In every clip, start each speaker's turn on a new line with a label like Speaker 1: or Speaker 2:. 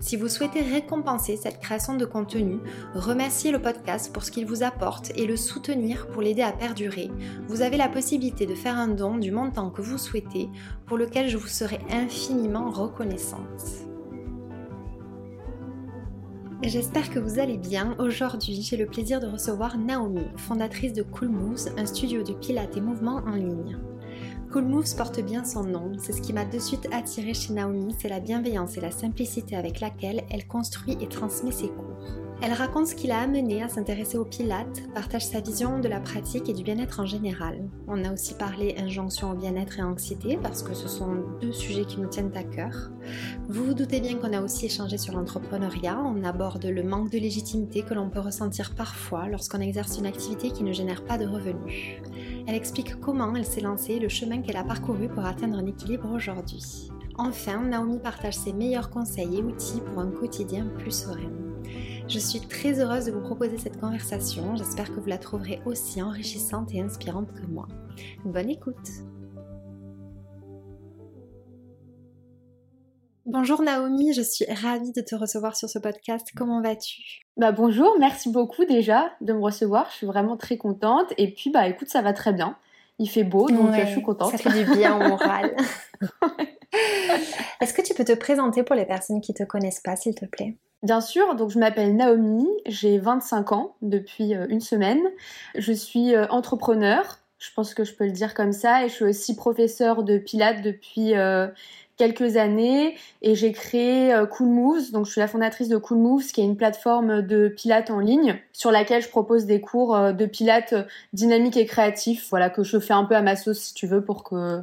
Speaker 1: Si vous souhaitez récompenser cette création de contenu, remercier le podcast pour ce qu'il vous apporte et le soutenir pour l'aider à perdurer, vous avez la possibilité de faire un don du montant que vous souhaitez, pour lequel je vous serai infiniment reconnaissante. J'espère que vous allez bien. Aujourd'hui, j'ai le plaisir de recevoir Naomi, fondatrice de Cool Moves, un studio de pilates et mouvements en ligne. Cool Moves porte bien son nom, c'est ce qui m'a de suite attiré chez Naomi, c'est la bienveillance et la simplicité avec laquelle elle construit et transmet ses cours. Elle raconte ce qui l'a amenée à s'intéresser au pilates, partage sa vision de la pratique et du bien-être en général. On a aussi parlé injonction au bien-être et anxiété parce que ce sont deux sujets qui nous tiennent à cœur. Vous vous doutez bien qu'on a aussi échangé sur l'entrepreneuriat, on aborde le manque de légitimité que l'on peut ressentir parfois lorsqu'on exerce une activité qui ne génère pas de revenus. Elle explique comment elle s'est lancée, le chemin qu'elle a parcouru pour atteindre un équilibre aujourd'hui. Enfin, Naomi partage ses meilleurs conseils et outils pour un quotidien plus serein. Je suis très heureuse de vous proposer cette conversation. J'espère que vous la trouverez aussi enrichissante et inspirante que moi. Bonne écoute Bonjour Naomi, je suis ravie de te recevoir sur ce podcast. Comment vas-tu?
Speaker 2: Bah bonjour, merci beaucoup déjà de me recevoir. Je suis vraiment très contente. Et puis bah écoute, ça va très bien. Il fait beau, donc je suis contente.
Speaker 1: Ça fait du bien au moral. Est-ce que tu peux te présenter pour les personnes qui ne te connaissent pas, s'il te plaît?
Speaker 2: Bien sûr, donc je m'appelle Naomi, j'ai 25 ans depuis euh, une semaine. Je suis euh, entrepreneur, je pense que je peux le dire comme ça, et je suis aussi professeure de pilates depuis euh, quelques années et j'ai créé Cool Moves. Donc je suis la fondatrice de Cool Moves qui est une plateforme de pilates en ligne sur laquelle je propose des cours de pilates dynamiques et créatifs, voilà que je fais un peu à ma sauce si tu veux pour que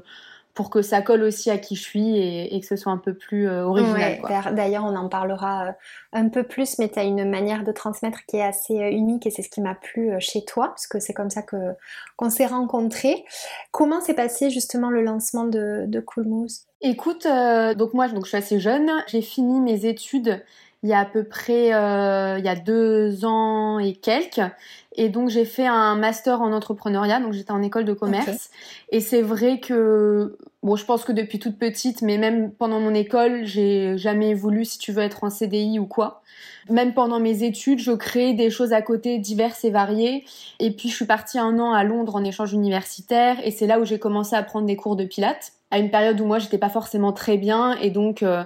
Speaker 2: pour que ça colle aussi à qui je suis et, que ce soit un peu plus euh, original.
Speaker 1: D'ailleurs, on en parlera euh, un peu plus, mais tu as une manière de transmettre qui est assez euh, unique et c'est ce qui m'a plu chez toi, parce que c'est comme ça que qu'on s'est rencontrés. Comment s'est passé justement le lancement de, de Cool
Speaker 2: Écoute, donc moi, donc je suis assez jeune, j'ai fini mes études il y a à peu près il y a deux ans et quelques. Et donc j'ai fait un master en entrepreneuriat, donc j'étais en école de commerce. Et c'est vrai que, bon, je pense que depuis toute petite, mais même pendant mon école, j'ai jamais voulu, si tu veux, être en CDI ou quoi. Même pendant mes études, je créais des choses à côté diverses et variées. Et puis je suis partie un an à Londres en échange universitaire, et c'est là où j'ai commencé à prendre des cours de pilates à une période où moi j'étais pas forcément très bien et donc euh,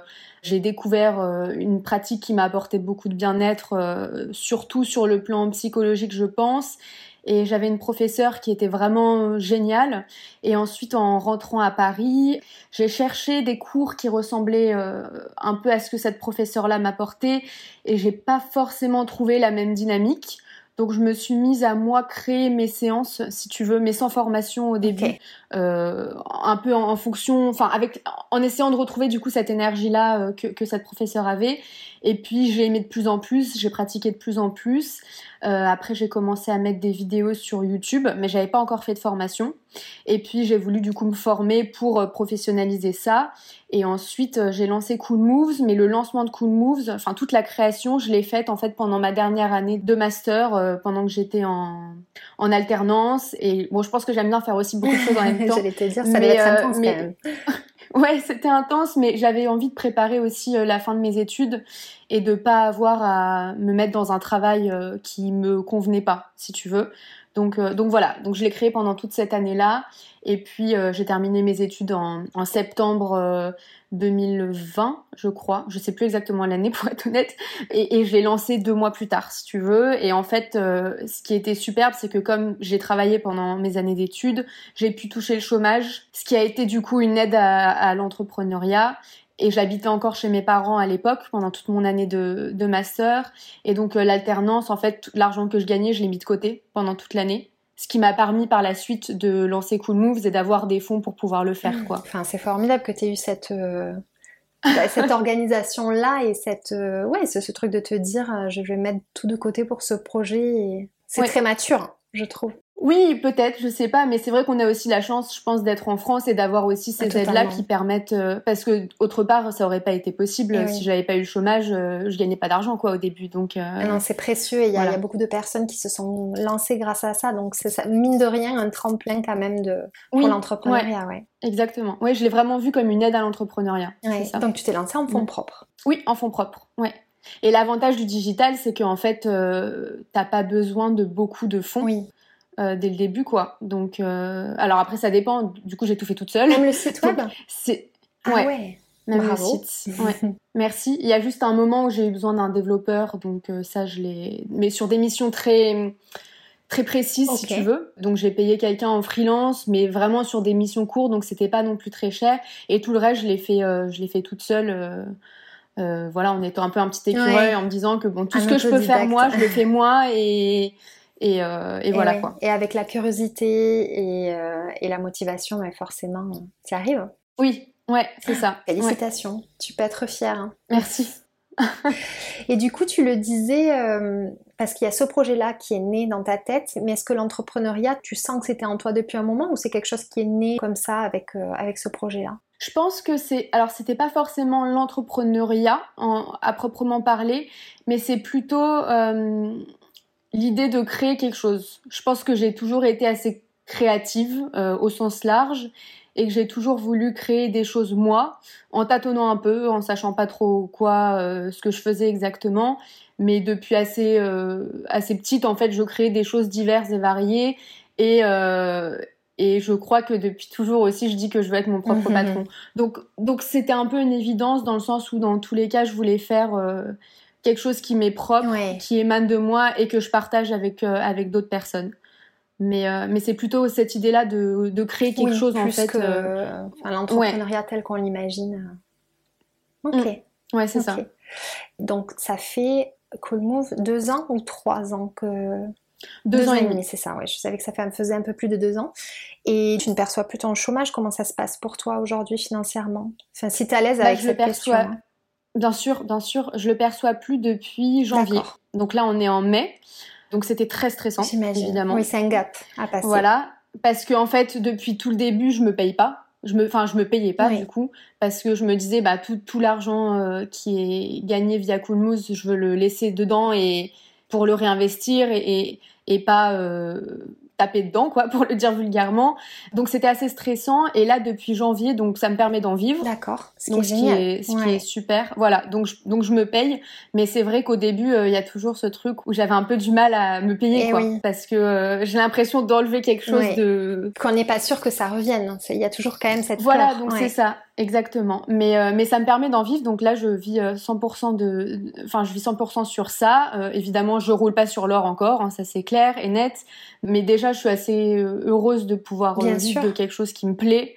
Speaker 2: j'ai découvert euh, une pratique qui m'a apporté beaucoup de bien-être, euh, surtout sur le plan psychologique, je pense. Et j'avais une professeure qui était vraiment géniale. Et ensuite, en rentrant à Paris, j'ai cherché des cours qui ressemblaient euh, un peu à ce que cette professeure-là m'apportait. Et j'ai pas forcément trouvé la même dynamique. Donc je me suis mise à moi créer mes séances, si tu veux, mais sans formation au début, euh, un peu en, fonction, enfin avec, en essayant de retrouver du coup cette énergie-là euh, que, que, cette professeure avait. Et puis j'ai aimé de plus en plus, j'ai pratiqué de plus en plus. Euh, après, j'ai commencé à mettre des vidéos sur YouTube, mais j'avais pas encore fait de formation. Et puis, j'ai voulu du coup me former pour euh, professionnaliser ça. Et ensuite, euh, j'ai lancé Cool Moves, mais le lancement de Cool Moves, enfin toute la création, je l'ai faite en fait pendant ma dernière année de master, pendant que j'étais en, en alternance. Et bon, je pense que j'aime bien faire aussi beaucoup de choses en même temps.
Speaker 1: J'allais te dire, ça mais, être intense quand même.
Speaker 2: Ouais, c'était intense, mais j'avais envie de préparer aussi euh, la fin de mes études et de pas avoir à me mettre dans un travail euh, qui me convenait pas, si tu veux. Donc, donc voilà, donc je l'ai créé pendant toute cette année-là. Et puis j'ai terminé mes études en, septembre 2020, je crois. Je sais plus exactement l'année pour être honnête. Et, je l'ai lancé deux mois plus tard, si tu veux. Et en fait, euh, ce qui était superbe, c'est que comme j'ai travaillé pendant mes années d'études, j'ai pu toucher le chômage, ce qui a été du coup une aide à l'entrepreneuriat. Et j'habitais encore chez mes parents à l'époque pendant toute mon année de, de master. Et donc euh, l'alternance, en fait, l'argent que je gagnais, je l'ai mis de côté pendant toute l'année ce qui m'a permis par la suite de lancer Cool Moves et d'avoir des fonds pour pouvoir le faire. Quoi.
Speaker 1: Enfin, c'est formidable que tu aies eu cette, euh, bah, cette organisation-là et cette, euh, ouais, ce, truc de te dire je vais mettre tout de côté pour ce projet. C'est très mature, je trouve.
Speaker 2: Oui, peut-être, je sais pas, mais c'est vrai qu'on a aussi la chance, je pense, d'être en France et d'avoir aussi ces aides-là qui permettent, euh, parce que autre part, ça aurait pas été possible eh si j'avais pas eu le chômage, euh, je gagnais pas d'argent quoi au début, donc. Euh,
Speaker 1: ah non, c'est précieux et il y, a beaucoup de personnes qui se sont lancées grâce à ça, donc c'est ça, mine de rien, un tremplin quand même de pour l'entrepreneuriat, ouais.
Speaker 2: Exactement. Oui, je l'ai vraiment vu comme une aide à l'entrepreneuriat.
Speaker 1: Donc tu t'es lancée en fonds propres.
Speaker 2: Oui, en fonds propres. Ouais. Et l'avantage du digital, c'est qu'en fait, euh, t'as pas besoin de beaucoup de fonds. Oui. Euh, dès le début, quoi. Donc, euh, alors après, ça dépend. Du coup, j'ai tout fait toute seule.
Speaker 1: Même le site web.
Speaker 2: C'est ah ouais. Même le site. Ouais. Merci. Il y a juste un moment où j'ai eu besoin d'un développeur, donc euh, ça, je l'ai. Mais sur des missions très très précises, si tu veux. Donc j'ai payé quelqu'un en freelance, mais vraiment sur des missions courtes, donc c'était pas non plus très cher. Et tout le reste, je l'ai fait, je l'ai fait toute seule. voilà, en étant un peu un petit écureuil, en me disant que bon, tout ce que je peux faire moi, je le fais moi et euh, et, voilà quoi.
Speaker 1: Et avec la curiosité et, euh, la motivation, mais forcément, tu arrives.
Speaker 2: Oui, ouais, c'est ça.
Speaker 1: Félicitations, tu peux être fière. Hein.
Speaker 2: Merci.
Speaker 1: et du coup, tu le disais, euh, parce qu'il y a ce projet-là qui est né dans ta tête, mais est-ce que l'entrepreneuriat, tu sens que c'était en toi depuis un moment ou c'est quelque chose qui est né comme ça avec, avec ce projet-là?
Speaker 2: Je pense que c'est alors c'était pas forcément l'entrepreneuriat à proprement parler, mais c'est plutôt l'idée de créer quelque chose. Je pense que j'ai toujours été assez créative euh, au sens large et que j'ai toujours voulu créer des choses moi, en tâtonnant un peu, en sachant pas trop quoi, euh, ce que je faisais exactement. Mais depuis assez euh, assez petite, en fait, je crée des choses diverses et variées et et je crois que depuis toujours aussi, je dis que je veux être mon propre patron. Donc donc c'était un peu une évidence dans le sens où dans tous les cas, je voulais faire quelque chose qui m'est propre, qui émane de moi et que je partage avec, euh, avec d'autres personnes. Mais, euh, mais c'est plutôt cette idée-là de, de, créer quelque chose en fait. Que,
Speaker 1: euh, l'entrepreneuriat tel qu'on l'imagine. Ok.
Speaker 2: Mm. Ouais, c'est ça.
Speaker 1: Donc ça fait Cool Move deux ans ou trois ans que.
Speaker 2: Deux, ans, et demi,
Speaker 1: c'est ça, ouais. Je savais que ça faisait un peu plus de deux ans. Et tu ne perçois plus ton chômage. Comment ça se passe pour toi aujourd'hui financièrement? Enfin, si tu es à l'aise bah, avec cette question. Hein.
Speaker 2: Bien sûr, bien sûr. Je le perçois plus depuis janvier. Donc là, on est en mai. Donc c'était très stressant, évidemment.
Speaker 1: Oui, c'est un gap à passer.
Speaker 2: Voilà, parce que en fait, depuis tout le début, je me paye pas. Je me, enfin, je me payais pas du coup, parce que je me disais, bah tout, tout l'argent euh, qui est gagné via Coolmousse, je veux le laisser dedans et pour le réinvestir et, et, et pas euh, taper dedans, quoi, pour le dire vulgairement. Donc c'était assez stressant. Et là, depuis janvier, donc ça me permet d'en vivre.
Speaker 1: D'accord.
Speaker 2: Ce, donc, qui, est, ce qui est super. Voilà. Donc je, donc je me paye. Mais c'est vrai qu'au début, euh, il y a toujours ce truc où j'avais un peu du mal à me payer, eh quoi. Parce que euh, j'ai l'impression d'enlever quelque chose de.
Speaker 1: Qu'on n'est pas sûr que ça revienne. Il y a toujours quand même cette.
Speaker 2: Voilà. Donc c'est ça. Exactement. Mais, euh, mais ça me permet d'en vivre. Donc là, je vis 100% de, enfin, je vis 100% sur ça. évidemment, je roule pas sur l'or encore. Hein, ça c'est clair et net. Mais déjà, je suis assez euh, heureuse de pouvoir euh, vivre de quelque chose qui me plaît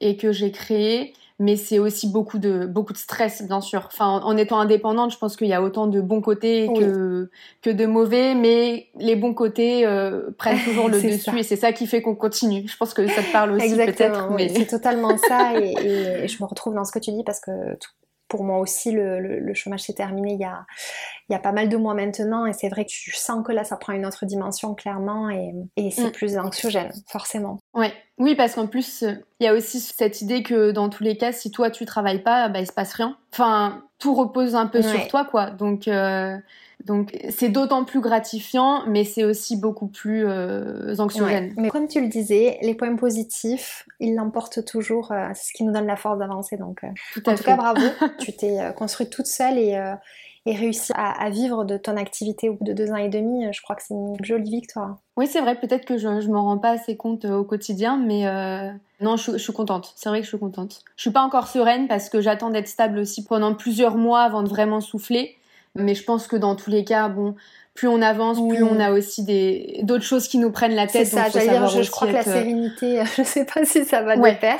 Speaker 2: et que j'ai créé. Mais c'est aussi beaucoup de beaucoup de stress, bien sûr. Enfin, en, étant indépendante, je pense qu'il y a autant de bons côtés que que de mauvais, mais les bons côtés euh, prennent toujours le dessus et c'est ça qui fait qu'on continue. Je pense que ça te parle aussi peut-être.
Speaker 1: Mais... C'est totalement ça et, et, je me retrouve dans ce que tu dis parce que tout, pour moi aussi, le, chômage s'est terminé il y, a, il y a pas mal de mois maintenant. Et c'est vrai que tu sens que là, ça prend une autre dimension, clairement. Et, c'est mm. plus anxiogène, forcément.
Speaker 2: Ouais. Oui, parce qu'en plus, il y a aussi cette idée que dans tous les cas, si toi, tu travailles pas, bah, il se passe rien. Enfin, tout repose un peu sur toi, quoi. Donc, euh, donc c'est d'autant plus gratifiant, mais c'est aussi beaucoup plus euh, anxiogène.
Speaker 1: Mais comme tu le disais, les points positifs, ils l'emportent toujours. Euh, c'est ce qui nous donne la force d'avancer. Donc, euh, en tout cas, bravo. tu t'es construite toute seule et, et réussir à, vivre de ton activité au bout de deux ans et demi, je crois que c'est une jolie victoire.
Speaker 2: Oui, c'est vrai, peut-être que je ne m'en rends pas assez compte au quotidien, mais non, je, suis contente. C'est vrai que je suis contente. Je suis pas encore sereine parce que j'attends d'être stable aussi pendant plusieurs mois avant de vraiment souffler. Mais je pense que dans tous les cas, bon, plus on avance, plus on a aussi des d'autres choses qui nous prennent la tête.
Speaker 1: C'est ça, j'allais dire, je, crois que la euh, sérénité, je sais pas si ça va de pair,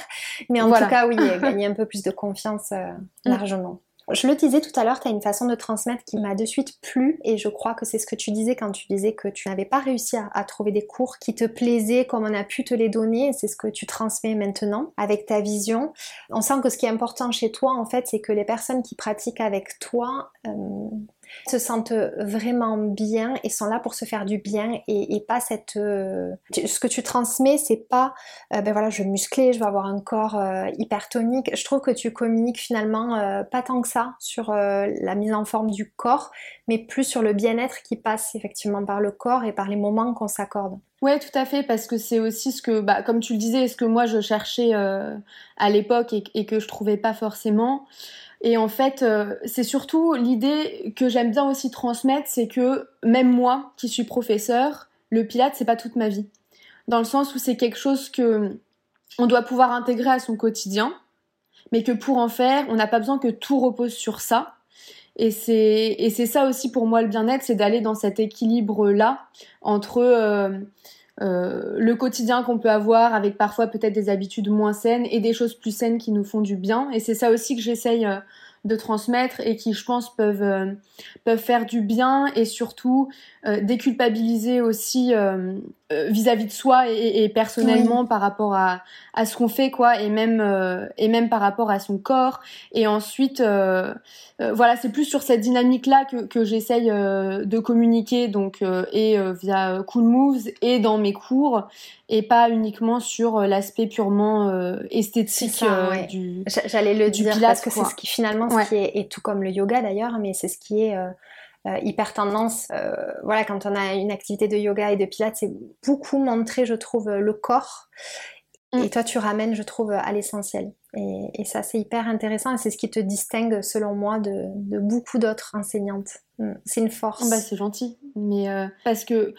Speaker 1: mais en tout cas, oui, gagner un peu plus de confiance euh, mm. largement. Je le disais tout à l'heure, tu as une façon de transmettre qui m'a de suite plu et je crois que c'est ce que tu disais quand tu disais que tu n'avais pas réussi à, trouver des cours qui te plaisaient comme on a pu te les donner et c'est ce que tu transmets maintenant avec ta vision. On sent que ce qui est important chez toi en fait c'est que les personnes qui pratiquent avec toi euh, se sentent vraiment bien et sont là pour se faire du bien et, pas cette euh, ce que tu transmets c'est pas euh, ben voilà je vais muscler je vais avoir un corps euh, hypertonique je trouve que tu communiques finalement pas tant que ça sur la mise en forme du corps mais plus sur le bien-être qui passe effectivement par le corps et par les moments qu'on s'accorde
Speaker 2: Ouais, tout à fait, parce que c'est aussi ce que, bah, comme tu le disais, ce que moi je cherchais à l'époque et, et, que je trouvais pas forcément. Et en fait, euh, c'est surtout l'idée que j'aime bien aussi transmettre, c'est que même moi, qui suis professeur, le Pilate, c'est pas toute ma vie. Dans le sens où c'est quelque chose que on doit pouvoir intégrer à son quotidien, mais que pour en faire, on n'a pas besoin que tout repose sur ça. Et c'est ça aussi pour moi le bien-être, c'est d'aller dans cet équilibre là entre euh, euh, le quotidien qu'on peut avoir avec parfois peut-être des habitudes moins saines et des choses plus saines qui nous font du bien. Et c'est ça aussi que j'essaye euh, de transmettre et qui, je pense, peuvent, euh, peuvent faire du bien et surtout déculpabiliser aussi vis-à-vis de soi et, personnellement par rapport à, à ce qu'on fait, quoi, et même, et même par rapport à son corps. Et ensuite, voilà, c'est plus sur cette dynamique-là que, que j'essaye de communiquer, donc, et via Cool Moves et dans mes cours et pas uniquement sur euh, l'aspect purement euh, esthétique euh, du
Speaker 1: J'allais le dire parce que c'est ce qui finalement ce qui est et tout comme le yoga d'ailleurs, mais c'est ce qui est hyper tendance. voilà, quand on a une activité de yoga et de pilates, c'est beaucoup montrer, je trouve, le corps. Mm. Et toi, tu ramènes, je trouve, à l'essentiel. Et, ça, c'est hyper intéressant et c'est ce qui te distingue, selon moi, de, beaucoup d'autres enseignantes. Mm. C'est une force.
Speaker 2: Bah, c'est gentil. Mais euh, parce que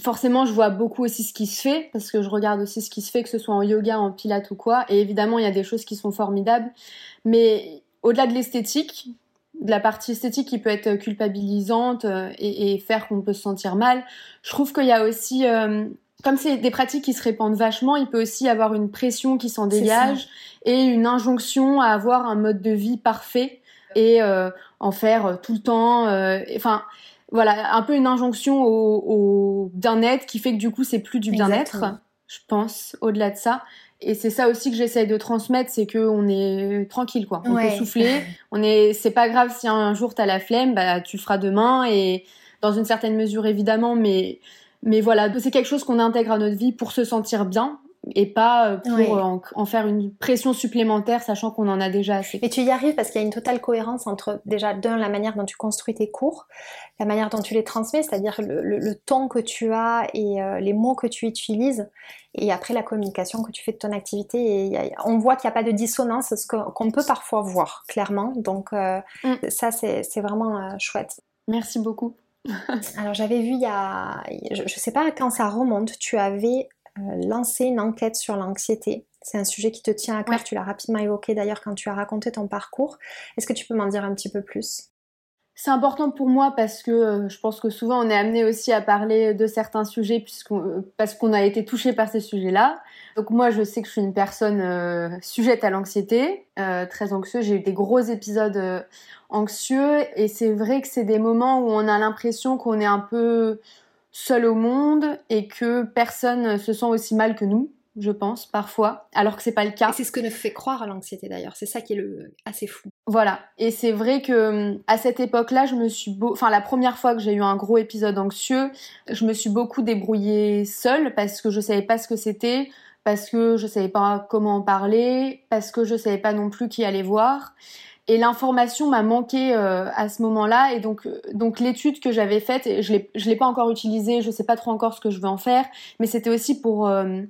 Speaker 2: forcément, je vois beaucoup aussi ce qui se fait, parce que je regarde aussi ce qui se fait, que ce soit en yoga, en pilates ou quoi. Et évidemment, il y a des choses qui sont formidables. Mais au-delà de l'esthétique, de la partie esthétique qui peut être culpabilisante euh, et, faire qu'on peut se sentir mal, je trouve qu'il y a aussi euh, comme c'est des pratiques qui se répandent vachement, il peut aussi avoir une pression qui s'en dégage et une injonction à avoir un mode de vie parfait et euh, en faire tout le temps. Euh, enfin, voilà, un peu une injonction au, bien-être qui fait que du coup c'est plus du bien-être, je pense, au-delà de ça. Et c'est ça aussi que j'essaye de transmettre, c'est que on est tranquille quoi. On peut souffler. On est, c'est pas grave si un jour t'as la flemme, bah tu le feras demain et dans une certaine mesure évidemment, mais mais voilà, c'est quelque chose qu'on intègre à notre vie pour se sentir bien et pas euh, pour en, faire une pression supplémentaire, sachant qu'on en a déjà assez.
Speaker 1: Et tu y arrives parce qu'il y a une totale cohérence entre déjà d'un la manière dont tu construis tes cours, la manière dont tu les transmets, c'est-à-dire le, ton que tu as et euh, les mots que tu utilises, et après la communication que tu fais de ton activité. Et on voit qu'il n'y a pas de dissonance, ce qu'on peut parfois voir clairement. Donc euh, mm. ça c'est vraiment chouette.
Speaker 2: Merci beaucoup.
Speaker 1: Alors j'avais vu il y a, je ne sais pas quand ça remonte, tu avais euh, lancé une enquête sur l'anxiété. C'est un sujet qui te tient à cœur, tu l'as rapidement évoqué d'ailleurs quand tu as raconté ton parcours. Est-ce que tu peux m'en dire un petit peu plus?
Speaker 2: C'est important pour moi parce que euh, je pense que souvent on est amené aussi à parler de certains sujets puisqu'on, euh, parce qu'on a été touché par ces sujets-là. Donc moi je sais que je suis une personne euh, sujette à l'anxiété, très anxieuse. J'ai eu des gros épisodes anxieux et c'est vrai que c'est des moments où on a l'impression qu'on est un peu seul au monde et que personne se sent aussi mal que nous je pense, parfois, alors que c'est pas le cas.
Speaker 1: C'est ce que nous fait croire à l'anxiété d'ailleurs, c'est ça qui est le assez fou.
Speaker 2: Voilà, et c'est vrai que hum, à cette époque-là, je me suis beau... enfin la première fois que j'ai eu un gros épisode anxieux, je me suis beaucoup débrouillée seule parce que je savais pas ce que c'était, parce que je savais pas comment en parler, parce que je savais pas non plus qui allait voir. Et l'information m'a manqué euh, à ce moment-là. Et donc, euh, donc l'étude que j'avais faite, je l'ai, je l'ai pas encore utilisée. Je sais pas trop encore ce que je veux en faire. Mais c'était aussi pour euh,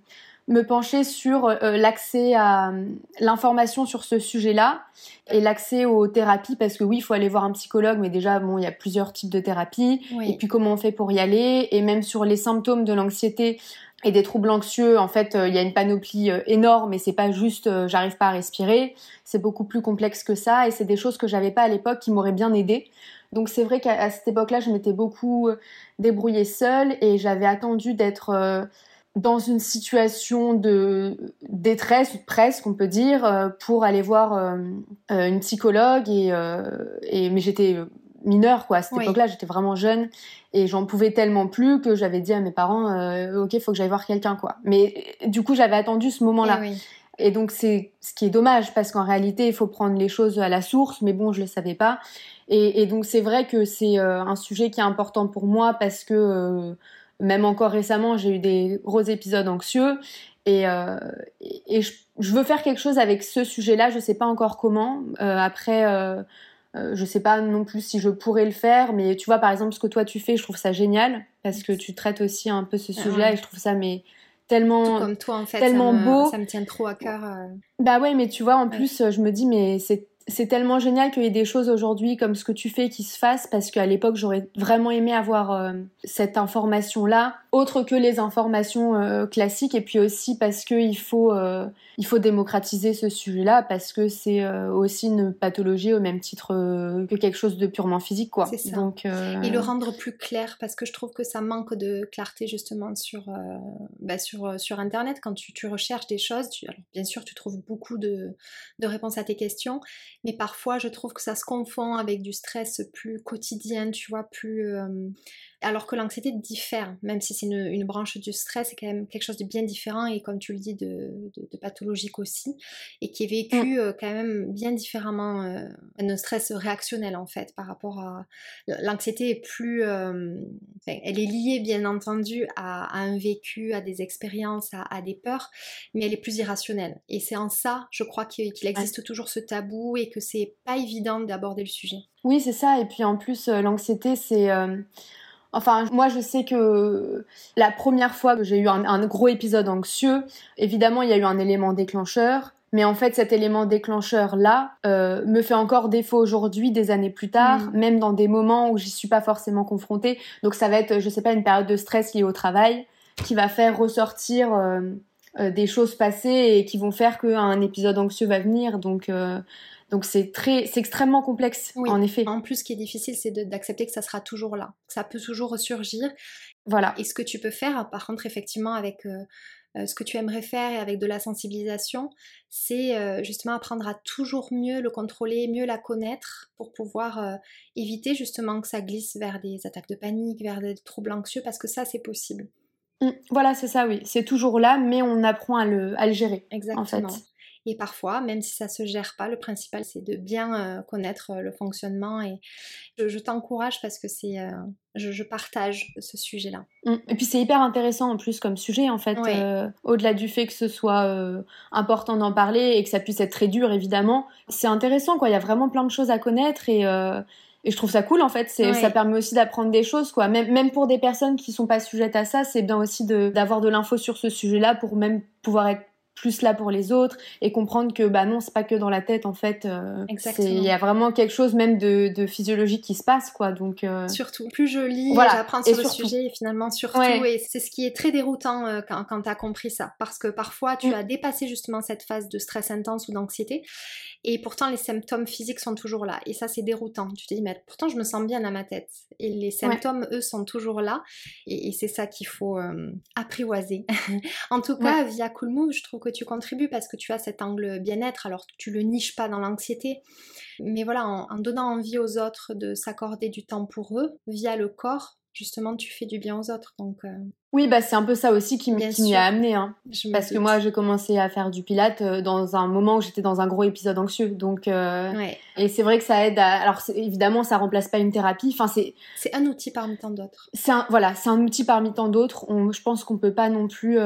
Speaker 2: me pencher sur euh, l'accès à l'information sur ce sujet-là et l'accès aux thérapies parce que oui, il faut aller voir un psychologue, mais déjà bon, il y a plusieurs types de thérapies et puis comment on fait pour y aller? Et même sur les symptômes de l'anxiété et des troubles anxieux, en fait, euh, il y a une panoplie euh, énorme et c'est pas juste j'arrive pas à respirer, c'est beaucoup plus complexe que ça et c'est des choses que j'avais pas à l'époque qui m'auraient bien aidé. Donc c'est vrai qu'à cette époque-là, je m'étais beaucoup débrouillée seule et j'avais attendu d'être dans une situation de détresse presque on peut dire euh, pour aller voir euh, euh, une psychologue et mais j'étais mineure quoi. À cette époque-là j'étais vraiment jeune et j'en pouvais tellement plus que j'avais dit à mes parents ok faut que j'aille voir quelqu'un quoi. Mais du coup j'avais attendu ce moment-là. Et, et donc c'est ce qui est dommage parce qu'en réalité il faut prendre les choses à la source mais bon je le savais pas. Et, et donc c'est vrai que c'est un sujet qui est important pour moi parce que même encore récemment, j'ai eu des gros épisodes anxieux et, euh, et, je, veux faire quelque chose avec ce sujet-là. Je sais pas encore comment. Euh, après, euh, euh, je sais pas non plus si je pourrais le faire, mais tu vois, par exemple, ce que toi tu fais, je trouve ça génial parce que tu traites aussi un peu ce sujet-là et je trouve ça mais tellement
Speaker 1: comme toi en fait
Speaker 2: tellement
Speaker 1: ça me,
Speaker 2: beau.
Speaker 1: ça me tient trop à cœur euh.
Speaker 2: bah ouais mais tu vois en plus je me dis mais c'est c'est tellement génial qu'il y ait des choses aujourd'hui comme ce que tu fais qui se fassent parce qu'à l'époque j'aurais vraiment aimé avoir euh, cette information là autre que les informations euh, classiques. Et puis aussi parce que il faut euh, il faut démocratiser ce sujet là parce que c'est aussi une pathologie au même titre que quelque chose de purement physique quoi.
Speaker 1: Ça. donc et le rendre plus clair parce que je trouve que ça manque de clarté justement sur bah, sur sur internet. Quand tu, tu recherches des choses tu, alors, bien sûr tu trouves beaucoup de, de réponses à tes questions. Mais parfois je trouve que ça se confond avec du stress plus quotidien, tu vois, plus... Euh, alors que l'anxiété diffère, même si c'est une, branche du stress, c'est quand même quelque chose de bien différent et comme tu le dis, de, pathologique aussi, et qui est vécu mm. euh, quand même bien différemment euh, un stress réactionnel en fait par rapport à... L'anxiété est plus... elle est liée bien entendu à, un vécu, à des expériences, à, des peurs, mais elle est plus irrationnelle. Et c'est en ça, je crois, qu'il existe toujours ce tabou et que c'est pas évident d'aborder le sujet.
Speaker 2: Oui, c'est ça. Et puis en plus, euh, l'anxiété, c'est. Euh, enfin, moi, je sais que la première fois que j'ai eu un, gros épisode anxieux, évidemment, il y a eu un élément déclencheur. Mais en fait, cet élément déclencheur-là euh, me fait encore défaut aujourd'hui, des années plus tard, mm. même dans des moments où j'y suis pas forcément confrontée. Donc ça va être, je sais pas, une période de stress liée au travail qui va faire ressortir des choses passées et qui vont faire qu'un épisode anxieux va venir. Donc donc c'est très, c'est extrêmement complexe, en effet.
Speaker 1: En plus, ce qui est difficile, c'est d'accepter que ça sera toujours là, ça peut toujours ressurgir.
Speaker 2: Voilà.
Speaker 1: Et ce que tu peux faire, par contre, effectivement, avec euh, euh, ce que tu aimerais faire et avec de la sensibilisation, c'est euh, justement apprendre à toujours mieux le contrôler, mieux la connaître pour pouvoir éviter justement que ça glisse vers des attaques de panique, vers des troubles anxieux, parce que ça, c'est possible.
Speaker 2: Mmh, voilà, c'est ça, oui. C'est toujours là, mais on apprend à le, à le gérer.
Speaker 1: Exactement. En fait. Et parfois, même si ça se gère pas, le principal c'est de bien euh, connaître euh, le fonctionnement. Et je, t'encourage parce que c'est, euh, je, partage ce sujet-là.
Speaker 2: Mmh. Et puis c'est hyper intéressant en plus comme sujet en fait. au-delà du fait que ce soit important d'en parler et que ça puisse être très dur évidemment, c'est intéressant quoi. Il y a vraiment plein de choses à connaître et et je trouve ça cool en fait c'est ça permet aussi d'apprendre des choses quoi même même pour des personnes qui sont pas sujettes à ça c'est bien aussi d'avoir de l'info sur ce sujet là pour même pouvoir être plus là pour les autres et comprendre que bah non c'est pas que dans la tête en fait euh, il y a vraiment quelque chose même de, de physiologique qui se passe quoi. Donc euh,
Speaker 1: surtout plus je lis voilà. j'apprends sur le sujet et finalement surtout et c'est ce qui est très déroutant euh, quand, quand tu as compris ça. Parce que parfois tu mm. as dépassé justement cette phase de stress intense ou d'anxiété et pourtant les symptômes physiques sont toujours là. Et ça c'est déroutant. Tu te dis mais pourtant je me sens bien à ma tête. Et les symptômes eux sont toujours là. Et, c'est ça qu'il faut apprivoiser. En tout cas via Cool Move je trouve que tu contribues parce que tu as cet angle bien-être, alors tu le niches pas dans l'anxiété. Mais voilà, en, donnant envie aux autres de s'accorder du temps pour eux via le corps, justement, tu fais du bien aux autres. Donc, euh,
Speaker 2: Oui, bah, c'est un peu ça aussi qui m'y a amené. Hein. Parce que moi, j'ai commencé à faire du pilate euh, dans un moment où j'étais dans un gros épisode anxieux. Donc, euh, Et c'est vrai que ça aide à... Alors, évidemment, ça remplace pas une thérapie. Enfin, c'est...
Speaker 1: c'est un outil parmi tant d'autres.
Speaker 2: C'est un... Voilà, c'est un outil parmi tant d'autres. Je pense qu'on peut pas non plus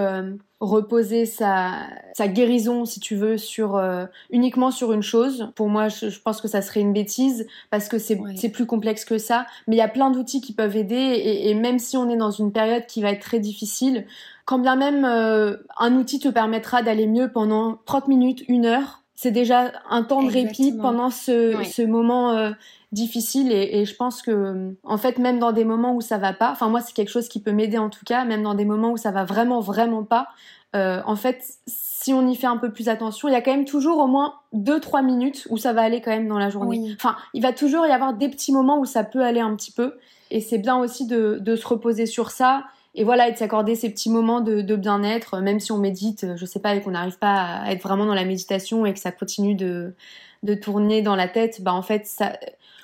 Speaker 2: reposer sa, sa guérison, si tu veux, sur euh, uniquement sur une chose. Pour moi, je, pense que ça serait une bêtise parce que c'est plus complexe que ça. Mais il y a plein d'outils qui peuvent aider et, et, même si on est dans une période qui va être très difficile, quand bien même un outil te permettra d'aller mieux pendant 30 minutes, une heure, c'est déjà un temps de répit pendant ce, ce moment difficile et, et, je pense que en fait même dans des moments où ça va pas enfin moi c'est quelque chose qui peut m'aider en tout cas même dans des moments où ça va vraiment vraiment pas euh, en fait si on y fait un peu plus attention il y a quand même toujours au moins 2-3 minutes où ça va aller quand même dans la journée. Enfin il va toujours y avoir des petits moments où ça peut aller un petit peu et c'est bien aussi de, de se reposer sur ça et voilà, et de s'accorder ces petits moments de, bien-être, même si on médite, je sais pas, et qu'on n'arrive pas à être vraiment dans la méditation et que ça continue de, de tourner dans la tête, bah en fait, ça,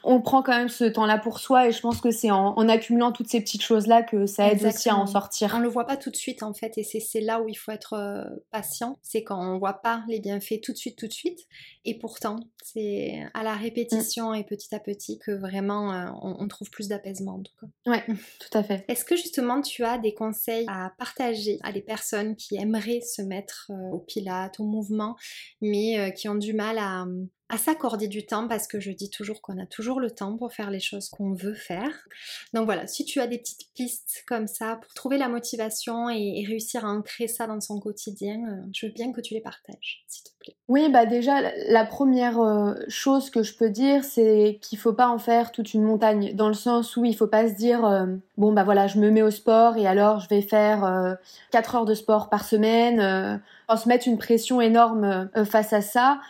Speaker 2: on prend quand même ce temps-là pour soi et je pense que c'est en, accumulant toutes ces petites choses-là que ça aide aussi à en sortir.
Speaker 1: On le voit pas tout de suite en fait et c'est là où il faut être euh, patient, c'est quand on voit pas les bienfaits tout de suite, tout de suite et pourtant c'est à la répétition mm. et petit à petit que vraiment euh, on, trouve plus d'apaisement en tout cas.
Speaker 2: Ouais, tout à fait.
Speaker 1: Est-ce que justement tu as des conseils à partager à des personnes qui aimeraient se mettre euh, au pilate, au mouvement, mais qui ont du mal à, à s'accorder du temps parce que je dis toujours qu'on a toujours le temps pour faire les choses qu'on veut faire. Donc voilà, si tu as des petites pistes comme ça pour trouver la motivation et, réussir à ancrer ça dans son quotidien, euh, je veux bien que tu les partages, s'il te plaît.
Speaker 2: Oui, bah déjà, la première euh, chose que je peux dire, c'est qu'il faut pas en faire toute une montagne, dans le sens où il faut pas se dire, euh, bon bah voilà, je me mets au sport et alors je vais faire 4 heures de sport par semaine, en se mettre une pression énorme face à ça.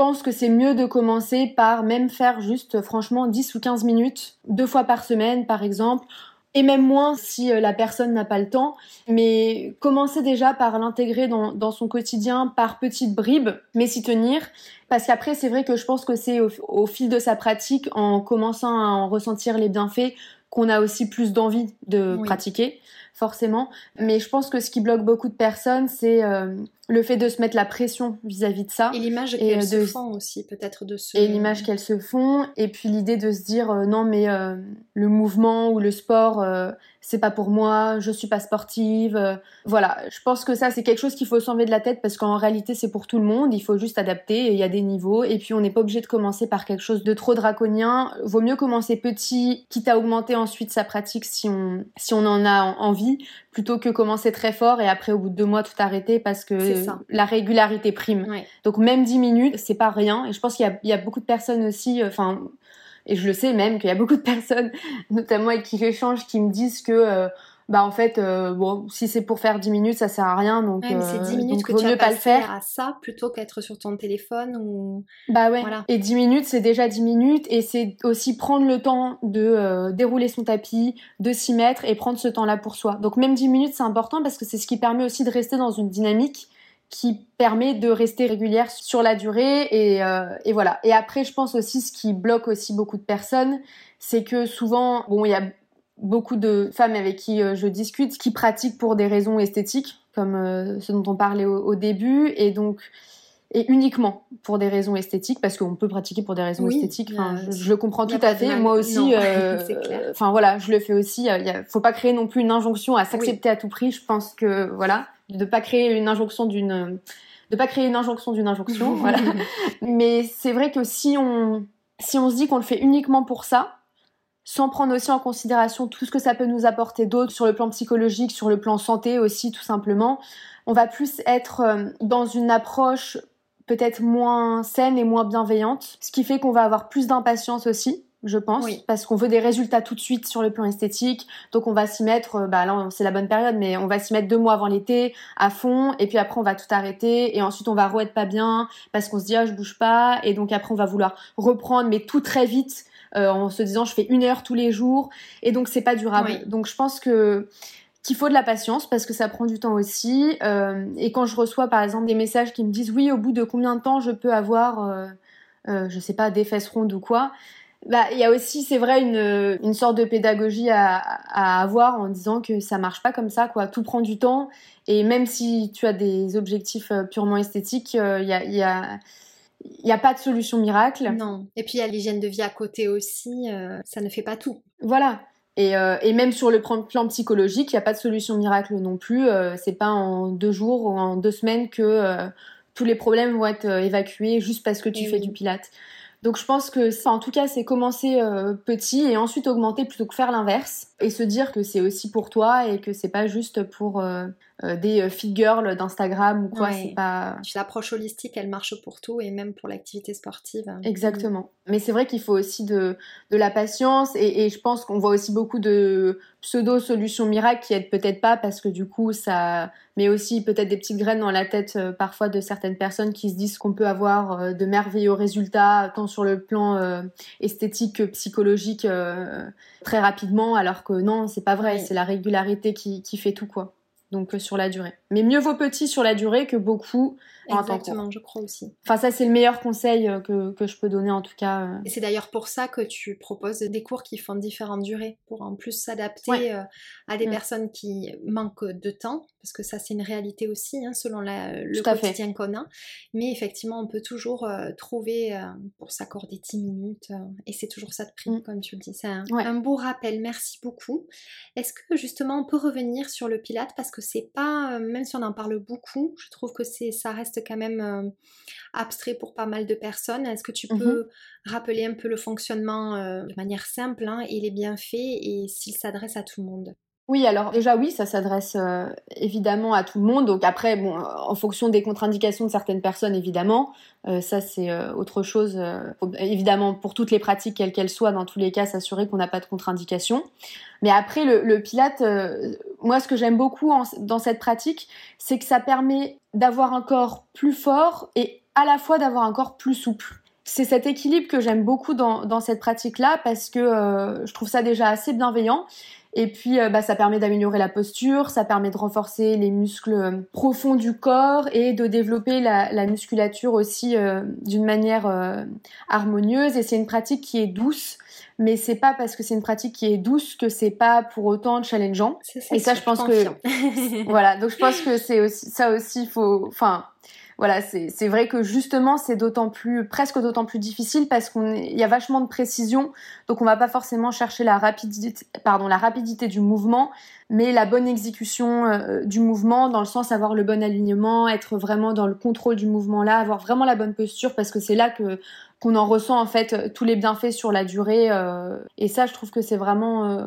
Speaker 2: Pense que c'est mieux de commencer par même faire juste franchement 10 ou 15 minutes, deux fois par semaine par exemple, et même moins si euh, la personne n'a pas le temps. Mais commencer déjà par l'intégrer dans, son quotidien par petites bribes, mais s'y tenir. Parce qu'après, c'est vrai que je pense que c'est au, fil de sa pratique, en commençant à en ressentir les bienfaits, qu'on a aussi plus d'envie de pratiquer forcément. Mais je pense que ce qui bloque beaucoup de personnes, c'est euh, le fait de se mettre la pression vis-à-vis de ça.
Speaker 1: Et l'image qu'elles euh, se font aussi, peut-être de ce...
Speaker 2: Et l'image qu'elles se font, et puis l'idée de se dire euh, non mais le mouvement ou le sport, c'est pas pour moi, je suis pas sportive. voilà, je pense que ça c'est quelque chose qu'il faut s'enlever de la tête parce qu'en réalité c'est pour tout le monde, il faut juste adapter, il y a des niveaux, et puis on n'est pas obligé de commencer par quelque chose de trop draconien. Vaut mieux commencer petit, quitte à augmenter ensuite sa pratique si on, si on en a envie plutôt que commencer très fort et après au bout de deux mois tout arrêter parce que la régularité prime. Donc même dix minutes, c'est pas rien. Et je pense qu'il y, a beaucoup de personnes aussi, euh, enfin, et je le sais même qu'il y a beaucoup de personnes, notamment avec qui j'échange, qui me disent que euh, bah en fait euh, bon si c'est pour faire 10 minutes ça sert à rien donc
Speaker 1: ouais, c'est 10 minutes que tu vas pas le faire. à ça plutôt qu'être sur ton téléphone ou
Speaker 2: bah ouais. et 10 minutes c'est déjà 10 minutes et c'est aussi prendre le temps de euh, dérouler son tapis de s'y mettre et prendre ce temps là pour soi. Donc même 10 minutes c'est important parce que c'est ce qui permet aussi de rester dans une dynamique qui permet de rester régulière sur la durée et, euh, et voilà. Et après je pense aussi ce qui bloque aussi beaucoup de personnes c'est que souvent bon il y a beaucoup de femmes avec qui euh, je discute qui pratiquent pour des raisons esthétiques, comme euh, ce dont on parlait au, début, et donc et uniquement pour des raisons esthétiques, parce qu'on peut pratiquer pour des raisons esthétiques. Enfin, je, le comprends tout à fait. Moi aussi, euh, enfin voilà, je le fais aussi. Il faut pas créer non plus une injonction à s'accepter à tout prix. Je pense que voilà, de pas créer une injonction d'une, de pas créer une injonction d'une injonction. voilà. Mais c'est vrai que si on si on se dit qu'on le fait uniquement pour ça, sans prendre aussi en considération tout ce que ça peut nous apporter d'autre sur le plan psychologique, sur le plan santé aussi tout simplement. On va plus être euh, dans une approche peut-être moins saine et moins bienveillante, ce qui fait qu'on va avoir plus d'impatience aussi, je pense, parce qu'on veut des résultats tout de suite sur le plan esthétique. Donc on va s'y mettre, euh, bah là c'est la bonne période, mais on va s'y mettre deux mois avant l'été à fond, et puis après on va tout arrêter, et ensuite on va re-être pas bien parce qu'on se dit ah je bouge pas, et donc après on va vouloir reprendre, mais tout très vite euh, en se disant je fais une heure tous les jours et donc c'est pas durable. Donc je pense que qu'il faut de la patience parce que ça prend du temps aussi. Euh, et quand je reçois par exemple des messages qui me disent oui au bout de combien de temps je peux avoir euh, je sais pas des fesses rondes ou quoi. Bah, il y a aussi, c'est vrai, une, une sorte de pédagogie à, à, avoir en disant que ça marche pas comme ça, quoi. Tout prend du temps. Et même si tu as des objectifs purement esthétiques, il y a, y a il n'y a pas de solution miracle.
Speaker 1: Non. Et puis il y a l'hygiène de vie à côté aussi, euh, ça ne fait pas tout.
Speaker 2: Voilà. Et, euh, et même sur le plan, psychologique, il n'y a pas de solution miracle non plus. Euh, c'est pas en deux jours ou en deux semaines que tous les problèmes vont être évacués juste parce que tu fais du pilate. Donc je pense que ça, en tout cas, c'est commencer petit et ensuite augmenter plutôt que faire l'inverse et se dire que c'est aussi pour toi et que c'est pas juste pour euh, euh, des fit girls d'Instagram ou quoi. C'est pas.
Speaker 1: L'approche holistique, elle marche pour tout et même pour l'activité sportive.
Speaker 2: Exactement. Mais c'est vrai qu'il faut aussi de, de la patience et, et je pense qu'on voit aussi beaucoup de pseudo solutions miracles qui aident peut-être pas parce que du coup ça met aussi peut-être des petites graines dans la tête parfois de certaines personnes qui se disent qu'on peut avoir de merveilleux résultats tant sur le plan euh, esthétique que psychologique euh, très rapidement, alors que non, c'est pas vrai, c'est la régularité qui, qui fait tout quoi donc euh, sur la durée. Mais mieux vaut petit sur la durée que beaucoup
Speaker 1: en Exactement, je crois aussi.
Speaker 2: Enfin, ça, c'est le meilleur conseil euh, que, que, je peux donner en tout cas. Euh.
Speaker 1: Et c'est d'ailleurs pour ça que tu proposes des cours qui font différentes durées, pour en plus s'adapter à des mm. personnes qui manquent de temps, parce que ça, c'est une réalité aussi, hein, selon le quotidien qu'on a. Mais effectivement, on peut toujours trouver pour s'accorder 10 minutes, et c'est toujours ça de prix, mm. comme tu le dis. C'est un, un beau rappel, merci beaucoup. Est-ce que justement, on peut revenir sur le Pilate, parce que c'est pas, euh, même si on en parle beaucoup, je trouve que c'est, ça reste quand même euh, abstrait pour pas mal de personnes. Est-ce que tu mmh peux rappeler un peu le fonctionnement euh, de manière simple hein, et les bienfaits et s'il s'adresse à tout le monde?
Speaker 2: Oui, alors déjà oui, ça s'adresse euh, évidemment à tout le monde. Donc après, en fonction des contre-indications de certaines personnes, évidemment, euh, ça c'est euh, autre chose. évidemment, pour toutes les pratiques, quelles qu'elles soient, dans tous les cas, s'assurer qu'on n'a pas de contre-indications. Mais après, le, Pilate, moi, ce que j'aime beaucoup dans cette pratique, c'est que ça permet d'avoir un corps plus fort et à la fois d'avoir un corps plus souple c'est cet équilibre que j'aime beaucoup dans, dans cette pratique-là parce que je trouve ça déjà assez bienveillant et puis, euh, bah, ça permet d'améliorer la posture, ça permet de renforcer les muscles euh, profonds du corps et de développer la, musculature aussi euh, d'une manière harmonieuse. Et c'est une pratique qui est douce, mais c'est pas parce que c'est une pratique qui est douce que c'est pas pour autant challengeant.
Speaker 1: et ça, je pense
Speaker 2: que voilà. Donc, je pense que c'est aussi ça aussi. Faut, enfin, voilà, c'est vrai que justement c'est d'autant plus, presque d'autant plus difficile parce qu'on il y a vachement de précision, donc on va pas forcément chercher la rapidité, pardon, la rapidité du mouvement, mais la bonne exécution euh, du mouvement dans le sens avoir le bon alignement, être vraiment dans le contrôle du mouvement là, avoir vraiment la bonne posture parce que c'est là que qu'on en ressent en fait tous les bienfaits sur la durée. Euh, et ça, je trouve que c'est vraiment euh,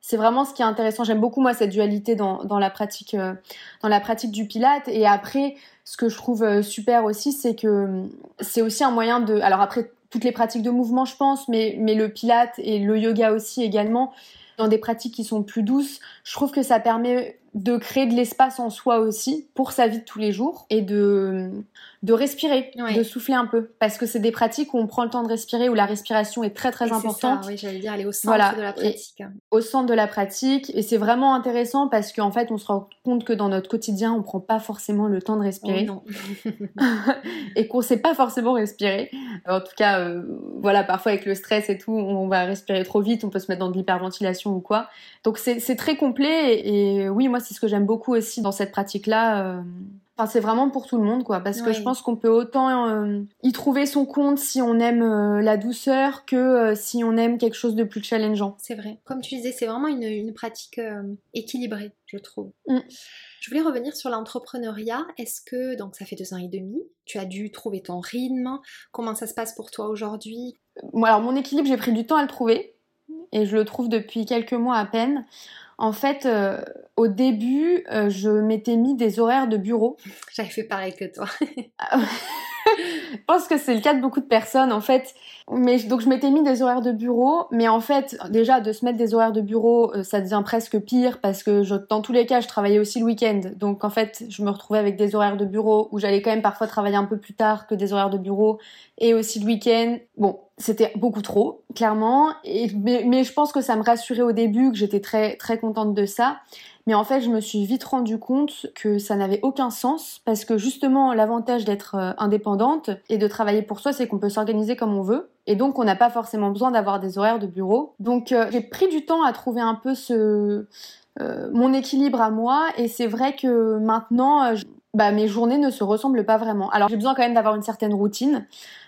Speaker 2: c'est vraiment ce qui est intéressant. J'aime beaucoup moi cette dualité dans, la pratique euh, dans la pratique du Pilate. Et après, ce que je trouve euh, super aussi, c'est que euh, c'est aussi un moyen de. Alors après toutes les pratiques de mouvement, je pense, mais le Pilate et le yoga aussi également dans des pratiques qui sont plus douces. Je trouve que ça permet de créer de l'espace en soi aussi pour sa vie de tous les jours et de de respirer, de souffler un peu parce que c'est des pratiques où on prend le temps de respirer où la respiration est très très importante.
Speaker 1: Ça, oui, j'allais dire, elle est au centre de la pratique.
Speaker 2: au centre de la pratique et c'est vraiment intéressant parce qu'en fait, on se rend compte que dans notre quotidien, on prend pas forcément le temps de respirer
Speaker 1: oh
Speaker 2: et qu'on sait pas forcément respirer. En tout cas, euh, voilà, parfois avec le stress et tout, on va respirer trop vite, on peut se mettre dans de l'hyperventilation ou quoi. Donc c'est très complet et, et oui, moi c'est ce que j'aime beaucoup aussi dans cette pratique-là. Euh. Enfin, c'est vraiment pour tout le monde, quoi. Parce que je pense qu'on peut autant euh, y trouver son compte si on aime euh, la douceur que si on aime quelque chose de plus challengeant.
Speaker 1: C'est vrai. Comme tu disais, c'est vraiment une, pratique équilibrée, je trouve. Mm. Je voulais revenir sur l'entrepreneuriat. Est-ce que, donc ça fait deux ans et demi, tu as dû trouver ton rythme? Comment ça se passe pour toi aujourd'hui?
Speaker 2: Alors, mon équilibre, j'ai pris du temps à le trouver. Et je le trouve depuis quelques mois à peine. En fait, euh, au début, euh, je m'étais mis des horaires de bureau.
Speaker 1: J'avais fait pareil que toi.
Speaker 2: je pense que c'est le cas de beaucoup de personnes en fait. Mais donc je m'étais mis des horaires de bureau, mais en fait déjà de se mettre des horaires de bureau, euh, ça devient presque pire parce que je, dans tous les cas je travaillais aussi le week-end. Donc en fait je me retrouvais avec des horaires de bureau où j'allais quand même parfois travailler un peu plus tard que des horaires de bureau et aussi le week-end. Bon, c'était beaucoup trop, clairement. Mais, je pense que ça me rassurait au début, que j'étais très très contente de ça. Mais en fait, je me suis vite rendu compte que ça n'avait aucun sens parce que justement, l'avantage d'être euh, indépendante et de travailler pour soi, c'est qu'on peut s'organiser comme on veut. Et donc, on n'a pas forcément besoin d'avoir des horaires de bureau. Donc, euh, j'ai pris du temps à trouver un peu ce, euh, mon équilibre à moi. Et c'est vrai que maintenant, bah, mes journées ne se ressemblent pas vraiment. Alors j'ai besoin quand même d'avoir une certaine routine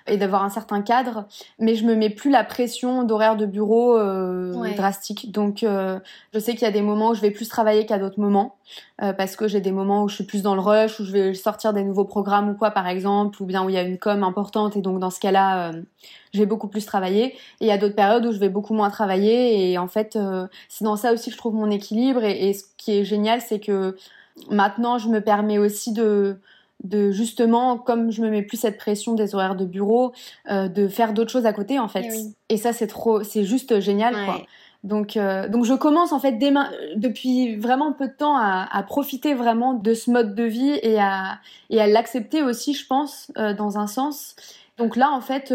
Speaker 2: et d'avoir un certain cadre, mais je me mets plus la pression d'horaire de bureau euh, drastique. Donc euh, je sais qu'il y a des moments où je vais plus travailler qu'à d'autres moments, euh, parce que j'ai des moments où je suis plus dans le rush, où je vais sortir des nouveaux programmes ou quoi par exemple, ou bien où il y a une com importante et donc dans ce cas-là, je vais beaucoup plus travailler. Et il y a d'autres périodes où je vais beaucoup moins travailler et en fait c'est dans ça aussi que je trouve mon équilibre et, et ce qui est génial c'est que Maintenant, je me permets aussi de, de justement, comme je me mets plus cette pression des horaires de bureau, euh, de faire d'autres choses à côté en fait. Eh Et, ça, c'est trop, c'est juste génial quoi. Donc, euh, donc je commence en fait dès depuis vraiment peu de temps à, à, profiter vraiment de ce mode de vie et à, et à l'accepter aussi, je pense, euh, dans un sens. Donc là, en fait,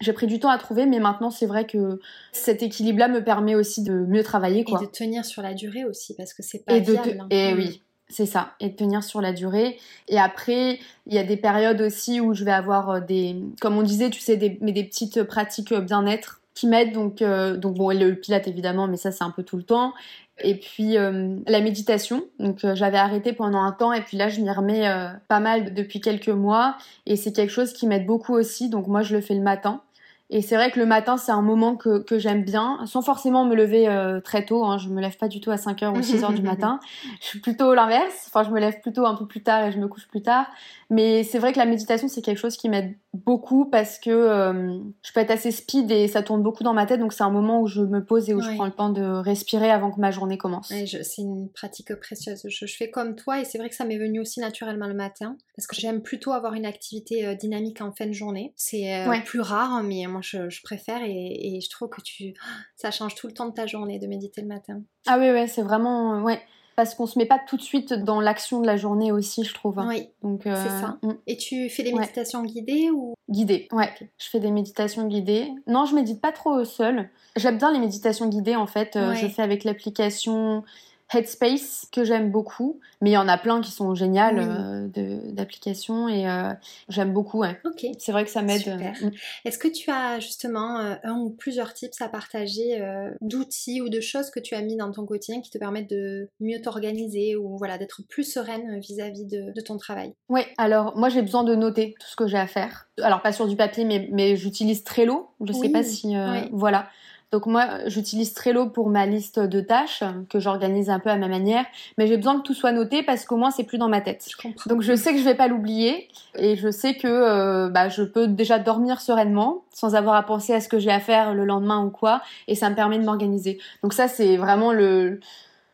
Speaker 2: j'ai pris du temps à trouver, mais maintenant c'est vrai que cet équilibre-là me permet aussi de mieux travailler. Quoi.
Speaker 1: Et de tenir sur la durée aussi, parce que c'est pas et viable.
Speaker 2: Hein. Et mm. oui, c'est ça, et tenir sur la durée. Et après, il y a des périodes aussi où je vais avoir euh, des, comme on disait, tu sais, mais des petites pratiques euh, bien-être qui m'aident. Donc, euh, donc bon, le pilate évidemment, mais ça c'est un peu tout le temps. Et puis la méditation. Donc j'avais arrêté pendant un temps et puis là je m'y remets pas mal depuis quelques mois et c'est quelque chose qui m'aide beaucoup aussi. Donc moi je le fais le matin. Et c'est vrai que le matin, c'est un moment que, que j'aime bien, sans forcément me lever euh, très tôt. Hein. Je me lève pas du tout à 5h ou 6h du matin. Je suis plutôt l'inverse. Enfin, je me lève plutôt un peu plus tard et je me couche plus tard. Mais c'est vrai que la méditation, c'est quelque chose qui m'aide beaucoup parce que euh, je peux être assez speed et ça tourne beaucoup dans ma tête. Donc c'est un moment où je me pose et où je prends le temps de respirer avant que ma journée commence.
Speaker 1: c'est une pratique précieuse. Je, fais comme toi et c'est vrai que ça m'est venu aussi naturellement le matin parce que j'aime plutôt avoir une activité euh, dynamique en fin de journée. C'est plus rare, mais moi je, préfère et, je trouve que tu ça change tout le temps de ta journée de méditer le matin.
Speaker 2: Ah oui, ouais, c'est vraiment ouais parce qu'on se met pas tout de suite dans l'action de la journée aussi, je trouve.
Speaker 1: Hein. Oui. Donc c'est euh, ça. Mm. Et tu fais des méditations guidées ou?
Speaker 2: Guidées, ouais. Je fais des méditations guidées. Non, je médite pas trop seule. J'aime bien les méditations guidées en fait. Euh, je fais avec l'application Headspace que j'aime beaucoup, mais il y en a plein qui sont géniales euh, d'applications et euh, j'aime beaucoup. Ouais.
Speaker 1: Ok.
Speaker 2: C'est vrai que ça m'aide. Euh,
Speaker 1: mm. Est-ce que tu as justement un ou plusieurs tips à partager d'outils ou de choses que tu as mis dans ton quotidien qui te permettent de mieux t'organiser ou voilà d'être plus sereine vis-à-vis de, ton travail?
Speaker 2: Oui. Alors moi j'ai besoin de noter tout ce que j'ai à faire. Alors pas sur du papier, mais, mais j'utilise Trello. Je sais pas si voilà. Donc moi, j'utilise Trello pour ma liste de tâches que j'organise un peu à ma manière, mais j'ai besoin que tout soit noté parce qu'au moins c'est plus dans ma tête. Donc je sais que je vais pas l'oublier et je sais que euh, bah, je peux déjà dormir sereinement sans avoir à penser à ce que j'ai à faire le lendemain ou quoi, et ça me permet de m'organiser. Donc ça c'est vraiment le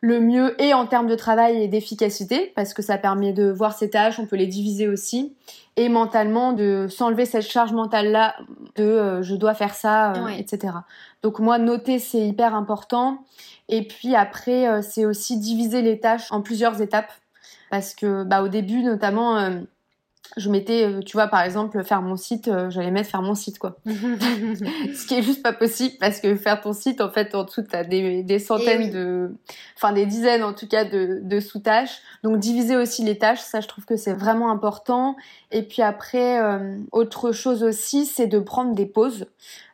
Speaker 2: le mieux et en termes de travail et d'efficacité parce que ça permet de voir ses tâches, on peut les diviser aussi. Et mentalement de s'enlever cette charge mentale là de euh, je dois faire ça, euh, etc. Donc moi noter c'est hyper important. Et puis après euh, c'est aussi diviser les tâches en plusieurs étapes. Parce que bah au début notamment je mettais, euh, tu vois, par exemple, faire mon site, euh, j'allais mettre faire mon site, quoi. Ce qui est juste pas possible parce que faire ton site, en fait, en dessous, t'as des, des centaines eh de, enfin, des dizaines, en tout cas, de, de sous-tâches. Donc, diviser aussi les tâches, ça, je trouve que c'est vraiment important. Et puis après, euh, autre chose aussi, c'est de prendre des pauses.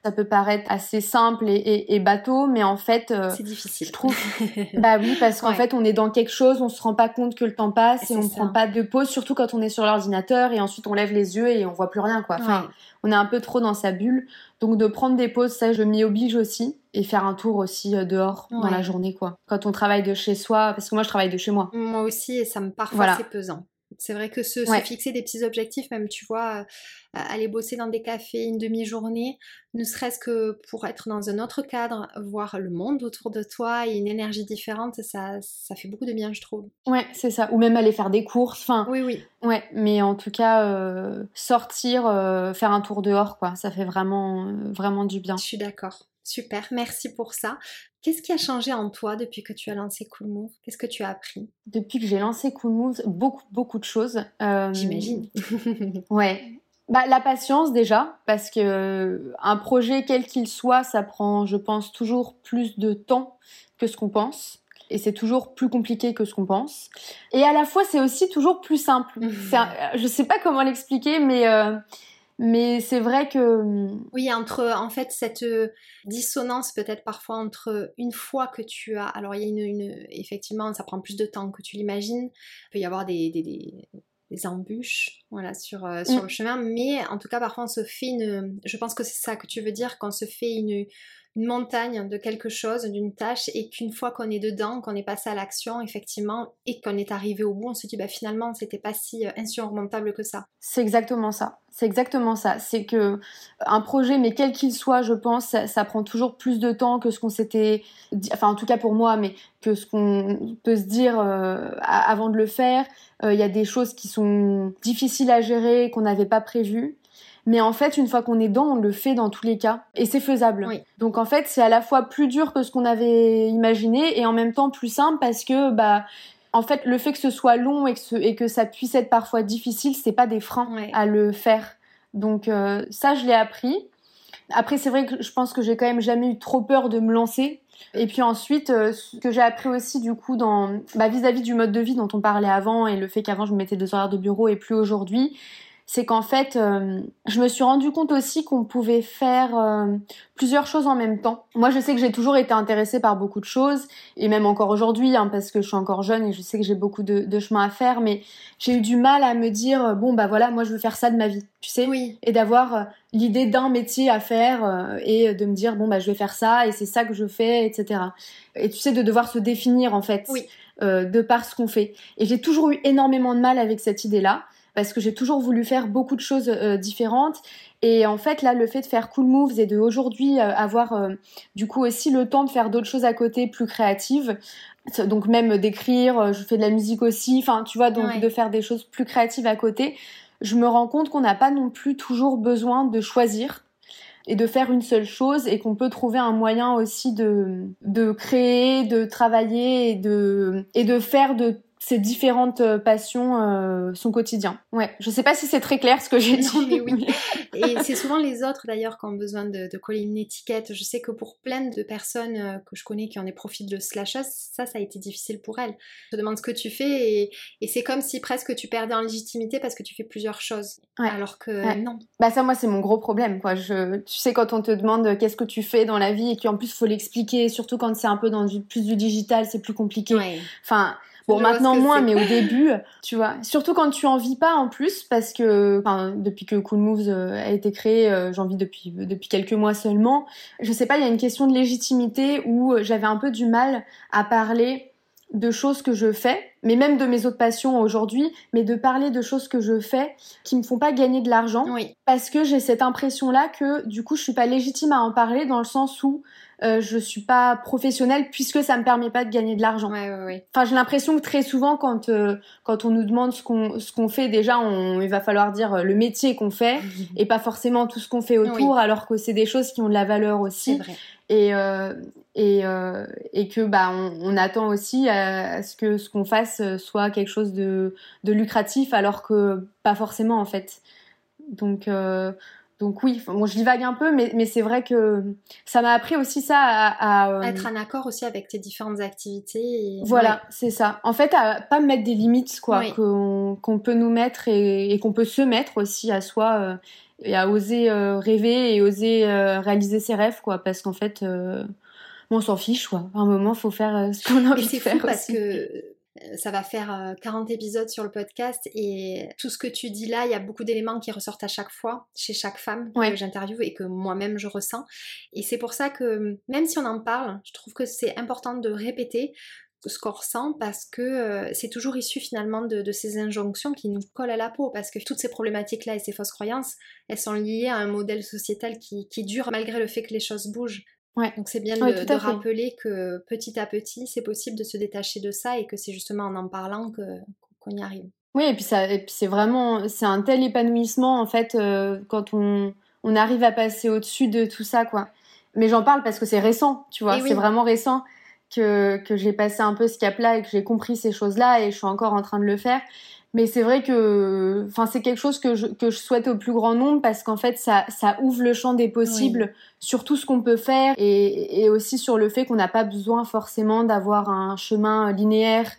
Speaker 2: Ça peut paraître assez simple et, et, bateau, mais en fait,
Speaker 1: euh, c'est difficile.
Speaker 2: Je trouve. bah oui, parce qu'en fait, on est dans quelque chose, on se rend pas compte que le temps passe et on prend pas de pause, surtout quand on est sur l'ordinateur et ensuite on lève les yeux et on voit plus rien, quoi. Enfin, on est un peu trop dans sa bulle. Donc de prendre des pauses, ça, je m'y oblige aussi et faire un tour aussi euh, dehors dans la journée, quoi. Quand on travaille de chez soi, parce que moi, je travaille de chez moi.
Speaker 1: Moi aussi, et ça me parfois c'est pesant. C'est vrai que se, fixer des petits objectifs, même tu vois, euh, aller bosser dans des cafés une demi-journée, ne serait-ce que pour être dans un autre cadre, voir le monde autour de toi et une énergie différente, ça, ça fait beaucoup de bien, je trouve.
Speaker 2: Ouais, c'est ça. Ou même aller faire des courses. Enfin,
Speaker 1: oui, oui.
Speaker 2: Ouais, mais en tout cas, euh, sortir, euh, faire un tour dehors, quoi, ça fait vraiment, vraiment du bien.
Speaker 1: Je suis d'accord. Super, merci pour ça. Qu'est-ce qui a changé en toi depuis que tu as lancé Cool Move? Qu'est-ce que tu as appris?
Speaker 2: Depuis que j'ai lancé Cool Move, beaucoup, beaucoup de choses.
Speaker 1: Euh, J'imagine.
Speaker 2: ouais. Bah, la patience déjà, parce que euh, un projet quel qu'il soit, ça prend, je pense, toujours plus de temps que ce qu'on pense. Et c'est toujours plus compliqué que ce qu'on pense. Et à la fois, c'est aussi toujours plus simple. Je je sais pas comment l'expliquer, mais euh, mais c'est vrai que...
Speaker 1: Oui, entre en fait cette euh, dissonance peut-être parfois entre une fois que tu as... Alors il y a une, Effectivement, ça prend plus de temps que tu l'imagines. Il peut y avoir des, des embûches voilà, sur, euh, sur mm. le chemin. Mais en tout cas, parfois, on se fait une. Je pense que c'est ça que tu veux dire, qu'on se fait une, une montagne de quelque chose, d'une tâche, et qu'une fois qu'on est dedans, qu'on est passé à l'action, effectivement, et qu'on est arrivé au bout, on se dit bah finalement c'était pas si euh, insurmontable que ça.
Speaker 2: C'est exactement ça. C'est exactement ça. C'est que un projet, mais quel qu'il soit, je pense, ça, prend toujours plus de temps que ce qu'on s'était, enfin en tout cas pour moi, mais que ce qu'on peut se dire euh, avant de le faire. Euh, il y a des choses qui sont difficiles à gérer, qu'on n'avait pas prévues. Mais en fait, une fois qu'on est dedans, on le fait dans tous les cas. Et c'est faisable. Donc en fait, c'est à la fois plus dur que ce qu'on avait imaginé et en même temps plus simple parce que, bah, en fait, le fait que ce soit long et que, et que ça puisse être parfois difficile, c'est pas des freins à le faire. Donc euh, ça, je l'ai appris. Après, c'est vrai que je pense que j'ai quand même jamais eu trop peur de me lancer. Et puis ensuite, euh, ce que j'ai appris aussi du coup dans bah, vis-à-vis du mode de vie dont on parlait avant et le fait qu'avant je me mettais deux horaires de bureau et plus aujourd'hui, c'est qu'en fait, euh, je me suis rendu compte aussi qu'on pouvait faire euh, plusieurs choses en même temps. Moi, je sais que j'ai toujours été intéressée par beaucoup de choses, et même encore aujourd'hui, hein, parce que je suis encore jeune et je sais que j'ai beaucoup de, chemin à faire, mais j'ai eu du mal à me dire, bon, bah voilà, moi je veux faire ça de ma vie, tu sais,
Speaker 1: oui.
Speaker 2: et d'avoir euh, l'idée d'un métier à faire et de me dire, bon, bah je vais faire ça, et c'est ça que je fais, etc. Et tu sais, de devoir se définir en fait. de par ce qu'on fait. Et j'ai toujours eu énormément de mal avec cette idée-là parce que j'ai toujours voulu faire beaucoup de choses euh, différentes. Et en fait, là, le fait de faire Cool Moves et de aujourd'hui euh, avoir euh, du coup aussi le temps de faire d'autres choses à côté plus créatives, donc même d'écrire, je fais de la musique aussi, enfin tu vois, donc de faire des choses plus créatives à côté, je me rends compte qu'on n'a pas non plus toujours besoin de choisir et de faire une seule chose et qu'on peut trouver un moyen aussi de, de créer, de travailler et de, et de faire de ces différentes euh, passions euh, son quotidien. Ouais, je sais pas si c'est très clair ce que j'ai dit.
Speaker 1: Mais oui. Et c'est souvent les autres d'ailleurs qui ont besoin de, coller une étiquette. Je sais que pour plein de personnes euh, que je connais qui ont des profils de slashers, ça, ça a été difficile pour elles. Je te demande ce que tu fais et, c'est comme si presque tu perdais en légitimité parce que tu fais plusieurs choses. Alors que non.
Speaker 2: Bah ça, moi, c'est mon gros problème, quoi. Je, tu sais, quand on te demande qu'est-ce que tu fais dans la vie et qu'en plus, faut l'expliquer, surtout quand c'est un peu dans du, plus du digital, c'est plus compliqué. Enfin, Bon, maintenant moins, mais au début, tu vois. Surtout quand tu en vis pas en plus, parce que depuis que Cool Moves euh, a été créé, euh, j'en vis depuis, depuis quelques mois seulement. Je sais pas, il y a une question de légitimité où euh, j'avais un peu du mal à parler de choses que je fais, mais même de mes autres passions aujourd'hui, mais de parler de choses que je fais qui me font pas gagner de l'argent,
Speaker 1: oui.
Speaker 2: parce que j'ai cette impression-là que du coup je suis pas légitime à en parler dans le sens où euh, je suis pas professionnelle puisque ça me permet pas de gagner de l'argent.
Speaker 1: Ouais, ouais, ouais.
Speaker 2: Enfin, j'ai l'impression que très souvent, quand euh, quand on nous demande ce qu'on ce qu'on fait, déjà, on, il va falloir dire euh, le métier qu'on fait et pas forcément tout ce qu'on fait autour, alors que c'est des choses qui ont de la valeur aussi.
Speaker 1: Vrai.
Speaker 2: Et euh, et euh, et que bah on, on attend aussi à, ce que ce qu'on fasse soit quelque chose de de lucratif, alors que pas forcément en fait. Donc donc oui, bon, je divague un peu, mais, mais c'est vrai que ça m'a appris aussi ça à,
Speaker 1: euh, être en accord aussi avec tes différentes activités.
Speaker 2: Voilà, c'est ça. En fait, à pas mettre des limites, quoi, qu'on peut nous mettre et, qu'on peut se mettre aussi à soi euh, et à oser euh, rêver et oser réaliser ses rêves, quoi, parce qu'en fait, on s'en fiche, quoi. À un moment, faut faire ce qu'on a envie de faire.
Speaker 1: C'est fou parce que euh, ça va faire 40 euh, épisodes sur le podcast et tout ce que tu dis là, il y a beaucoup d'éléments qui ressortent à chaque fois chez chaque femme que j'interviewe et que moi-même je ressens. Et c'est pour ça que même si on en parle, je trouve que c'est important de répéter ce qu'on ressent parce que euh, c'est toujours issu finalement de, ces injonctions qui nous collent à la peau parce que toutes ces problématiques-là et ces fausses croyances, elles sont liées à un modèle sociétal qui, qui dure malgré le fait que les choses bougent. Donc c'est bien de, rappeler que petit à petit, c'est possible de se détacher de ça et que c'est justement en en parlant qu'on y arrive.
Speaker 2: Oui, et puis, ça, c'est vraiment, c'est un tel épanouissement en fait euh, quand on, on arrive à passer au-dessus de tout ça, quoi. Mais j'en parle parce que c'est récent, tu vois, c'est vraiment récent que, que j'ai passé un peu ce cap-là et que j'ai compris ces choses-là et je suis encore en train de le faire. Mais c'est vrai que, enfin, c'est quelque chose que je, que je souhaite au plus grand nombre parce qu'en fait, ça, ça ouvre le champ des possibles sur tout ce qu'on peut faire et, et aussi sur le fait qu'on n'a pas besoin forcément d'avoir un chemin linéaire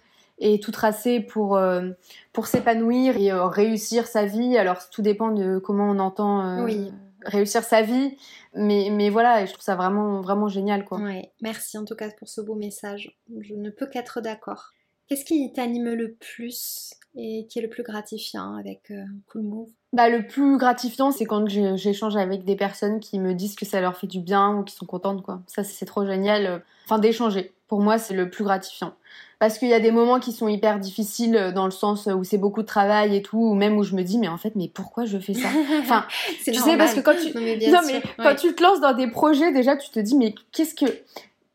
Speaker 2: et tout tracé pour euh, pour s'épanouir et euh, réussir sa vie. Alors tout dépend de comment on entend euh,
Speaker 1: oui.
Speaker 2: Réussir sa vie, mais mais voilà, je trouve ça vraiment vraiment génial quoi.
Speaker 1: Ouais. Merci en tout cas pour ce beau message. Je ne peux qu'être d'accord. Qu'est-ce qui t'anime le plus et qui est le plus gratifiant avec euh, Cool Move?
Speaker 2: Bah, le plus gratifiant, c'est quand j'échange avec des personnes qui me disent que ça leur fait du bien ou qui sont contentes, quoi. Ça, c'est trop génial. Euh, enfin, d'échanger. Pour moi, c'est le plus gratifiant. Parce qu'il y a des moments qui sont hyper difficiles euh, dans le sens où c'est beaucoup de travail et tout, ou même où je me dis, mais en fait, mais pourquoi je fais ça? Enfin, tu sais, parce que quand tu, non, mais, quand tu te lances dans des projets, déjà, tu te dis, mais qu'est-ce que,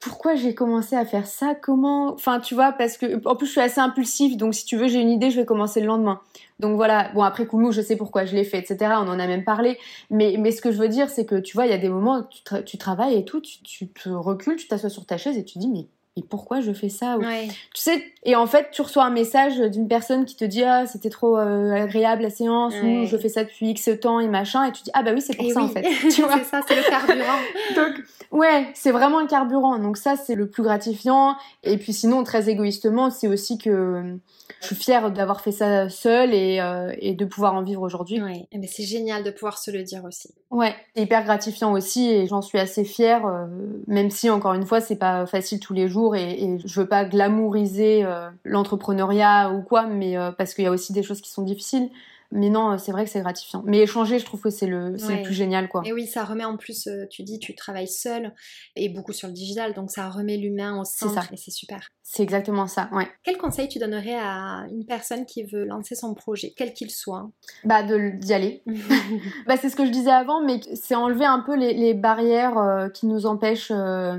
Speaker 2: pourquoi j'ai commencé à faire ça? Comment Enfin, tu vois, parce que en plus je suis assez impulsive, donc si tu veux, j'ai une idée, je vais commencer le lendemain. Donc voilà. Bon après Koumou, je sais pourquoi je l'ai fait, etc. On en a même parlé. Mais mais ce que je veux dire, c'est que tu vois, il y a des moments où tu, tu travailles et tout, tu, tu te recules, tu t'assois sur ta chaise et tu dis mais et pourquoi je fais ça Tu sais, et en fait, tu reçois un message d'une personne qui te dit ah c'était trop euh, agréable la séance ou je fais ça depuis X temps et machin et tu dis ah bah oui c'est pour ça en fait.
Speaker 1: tu vois c'est ça, c'est le carburant.
Speaker 2: Donc ouais, c'est vraiment un carburant. Donc ça c'est le plus gratifiant. Et puis sinon très égoïstement, c'est aussi que je suis fière d'avoir fait ça seule et, euh, et de pouvoir en vivre aujourd'hui.
Speaker 1: Ouais, mais c'est génial de pouvoir se le dire aussi.
Speaker 2: Ouais, hyper gratifiant aussi et j'en suis assez fière, euh, même si encore une fois c'est pas facile tous les jours et, et je veux pas glamouriser euh, l'entrepreneuriat ou quoi, mais parce qu'il y a aussi des choses qui sont difficiles. Mais non, c'est vrai que c'est gratifiant. Mais échanger, je trouve que c'est le, le plus génial, quoi.
Speaker 1: Et oui, ça remet en plus, euh, tu dis, tu travailles seul et beaucoup sur le digital, donc ça remet l'humain au centre et c'est super.
Speaker 2: C'est exactement ça, ouais.
Speaker 1: Quel conseil tu donnerais à une personne qui veut lancer son projet, quel qu'il soit?
Speaker 2: Bah, d'y aller. bah, c'est ce que je disais avant, mais c'est enlever un peu les, barrières euh, qui nous empêchent euh,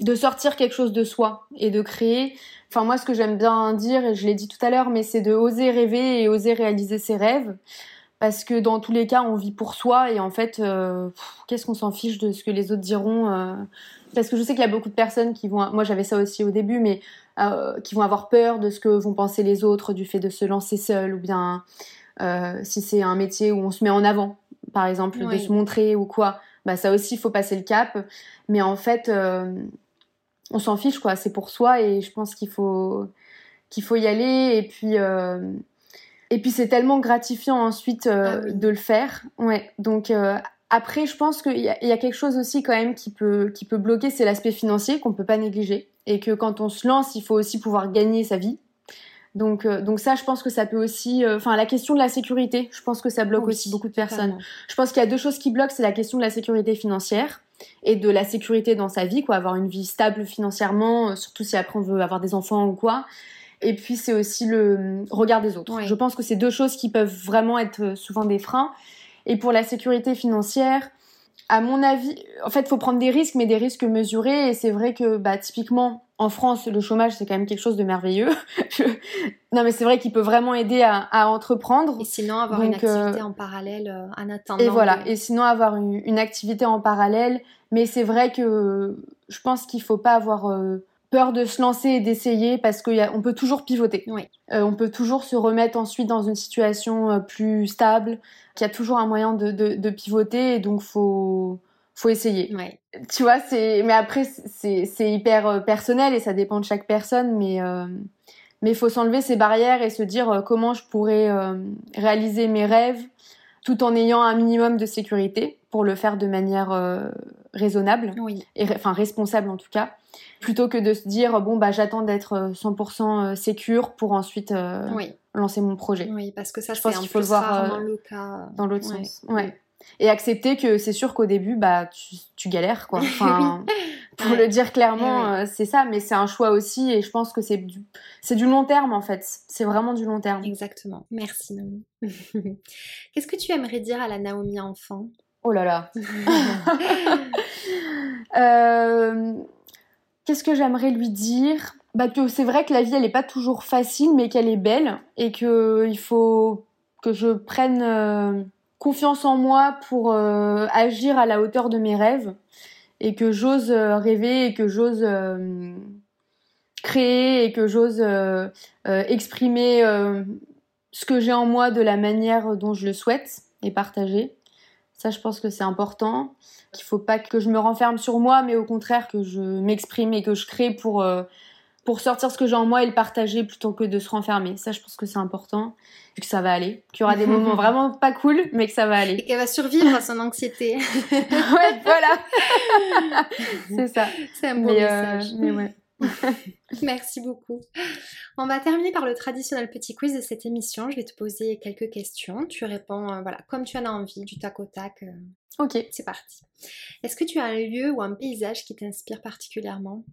Speaker 2: de sortir quelque chose de soi et de créer. Enfin, moi, ce que j'aime bien dire, et je l'ai dit tout à l'heure, mais c'est de oser rêver et oser réaliser ses rêves. Parce que dans tous les cas, on vit pour soi et en fait, euh, qu'est-ce qu'on s'en fiche de ce que les autres diront euh. Parce que je sais qu'il y a beaucoup de personnes qui vont, moi j'avais ça aussi au début, mais euh, qui vont avoir peur de ce que vont penser les autres du fait de se lancer seul ou bien si c'est un métier où on se met en avant, par exemple, de se montrer ou quoi. Bah ça aussi, il faut passer le cap. Mais en fait, on s'en fiche quoi, c'est pour soi et je pense qu'il faut qu'il faut y aller et puis euh, et puis c'est tellement gratifiant ensuite euh, ah de le faire. Ouais. Donc euh, après je pense qu'il y, a quelque chose aussi quand même qui peut qui peut bloquer, c'est l'aspect financier qu'on peut pas négliger et que quand on se lance, il faut aussi pouvoir gagner sa vie. Donc, donc ça, je pense que ça peut aussi, enfin, la question de la sécurité, je pense que ça bloque aussi beaucoup de personnes. Je pense qu'il y a deux choses qui bloquent, c'est la question de la sécurité financière et de la sécurité dans sa vie, quoi, avoir une vie stable financièrement, euh, surtout si après on veut avoir des enfants ou quoi. Et puis c'est aussi le euh, regard des autres. Je pense que c'est deux choses qui peuvent vraiment être euh, souvent des freins. Et pour la sécurité financière, à mon avis, en fait, il faut prendre des risques, mais des risques mesurés. Et c'est vrai que, bah, typiquement, en France, le chômage, c'est quand même quelque chose de merveilleux. Non, mais c'est vrai qu'il peut vraiment aider à, entreprendre.
Speaker 1: Et sinon, avoir une euh, activité en parallèle euh, en attendant.
Speaker 2: Et voilà. Et sinon, avoir une, activité en parallèle. Mais c'est vrai que je pense qu'il faut pas avoir euh, peur de se lancer et d'essayer parce qu'on peut toujours pivoter.
Speaker 1: Oui.
Speaker 2: on peut toujours se remettre ensuite dans une situation plus stable. Qu'il y a toujours un moyen de, de, pivoter. Et donc, faut faut essayer.
Speaker 1: Ouais.
Speaker 2: Tu vois, c'est mais après c'est hyper personnel et ça dépend de chaque personne mais mais il faut s'enlever ces barrières et se dire euh, comment je pourrais euh, réaliser mes rêves tout en ayant un minimum de sécurité pour le faire de manière euh, raisonnable et enfin responsable en tout cas plutôt que de se dire bon bah j'attends d'être 100% sécure pour ensuite lancer mon projet.
Speaker 1: Oui, parce que ça c'est un faut le voir le cas
Speaker 2: dans l'autre sens. Ouais. Et accepter que c'est sûr qu'au début bah tu, galères quoi. Enfin pour le dire clairement euh, c'est ça mais c'est un choix aussi et je pense que c'est du c'est du long terme en fait. C'est vraiment du long terme.
Speaker 1: Exactement. Merci Naomi. Qu'est-ce que tu aimerais dire à la Naomi enfant?
Speaker 2: Oh là là euh, qu'est-ce que j'aimerais lui dire? Bah c'est vrai que la vie elle est pas toujours facile mais qu'elle est belle et que il faut que je prenne euh, confiance en moi pour euh, agir à la hauteur de mes rêves et que j'ose euh, rêver et que j'ose euh, créer et que j'ose exprimer ce que j'ai en moi de la manière dont je le souhaite et partager. Ça, je pense que c'est important. Qu'il faut pas que je me renferme sur moi, mais au contraire que je m'exprime et que je crée pour pour sortir ce que j'ai en moi et le partager plutôt que de se renfermer. Ça, je pense que c'est important, vu que ça va aller, qu'il y aura des moments vraiment pas cool, mais que ça va aller.
Speaker 1: Et qu'elle va survivre à son anxiété.
Speaker 2: ouais, voilà. c'est ça.
Speaker 1: C'est un beau euh, message.
Speaker 2: mais ouais.
Speaker 1: Merci beaucoup. On va terminer par le traditionnel petit quiz de cette émission. Je vais te poser quelques questions. Tu réponds euh, voilà, comme tu en as envie, du tac au tac.
Speaker 2: Euh. Ok.
Speaker 1: C'est parti. Est-ce que tu as un lieu ou un paysage qui t'inspire particulièrement?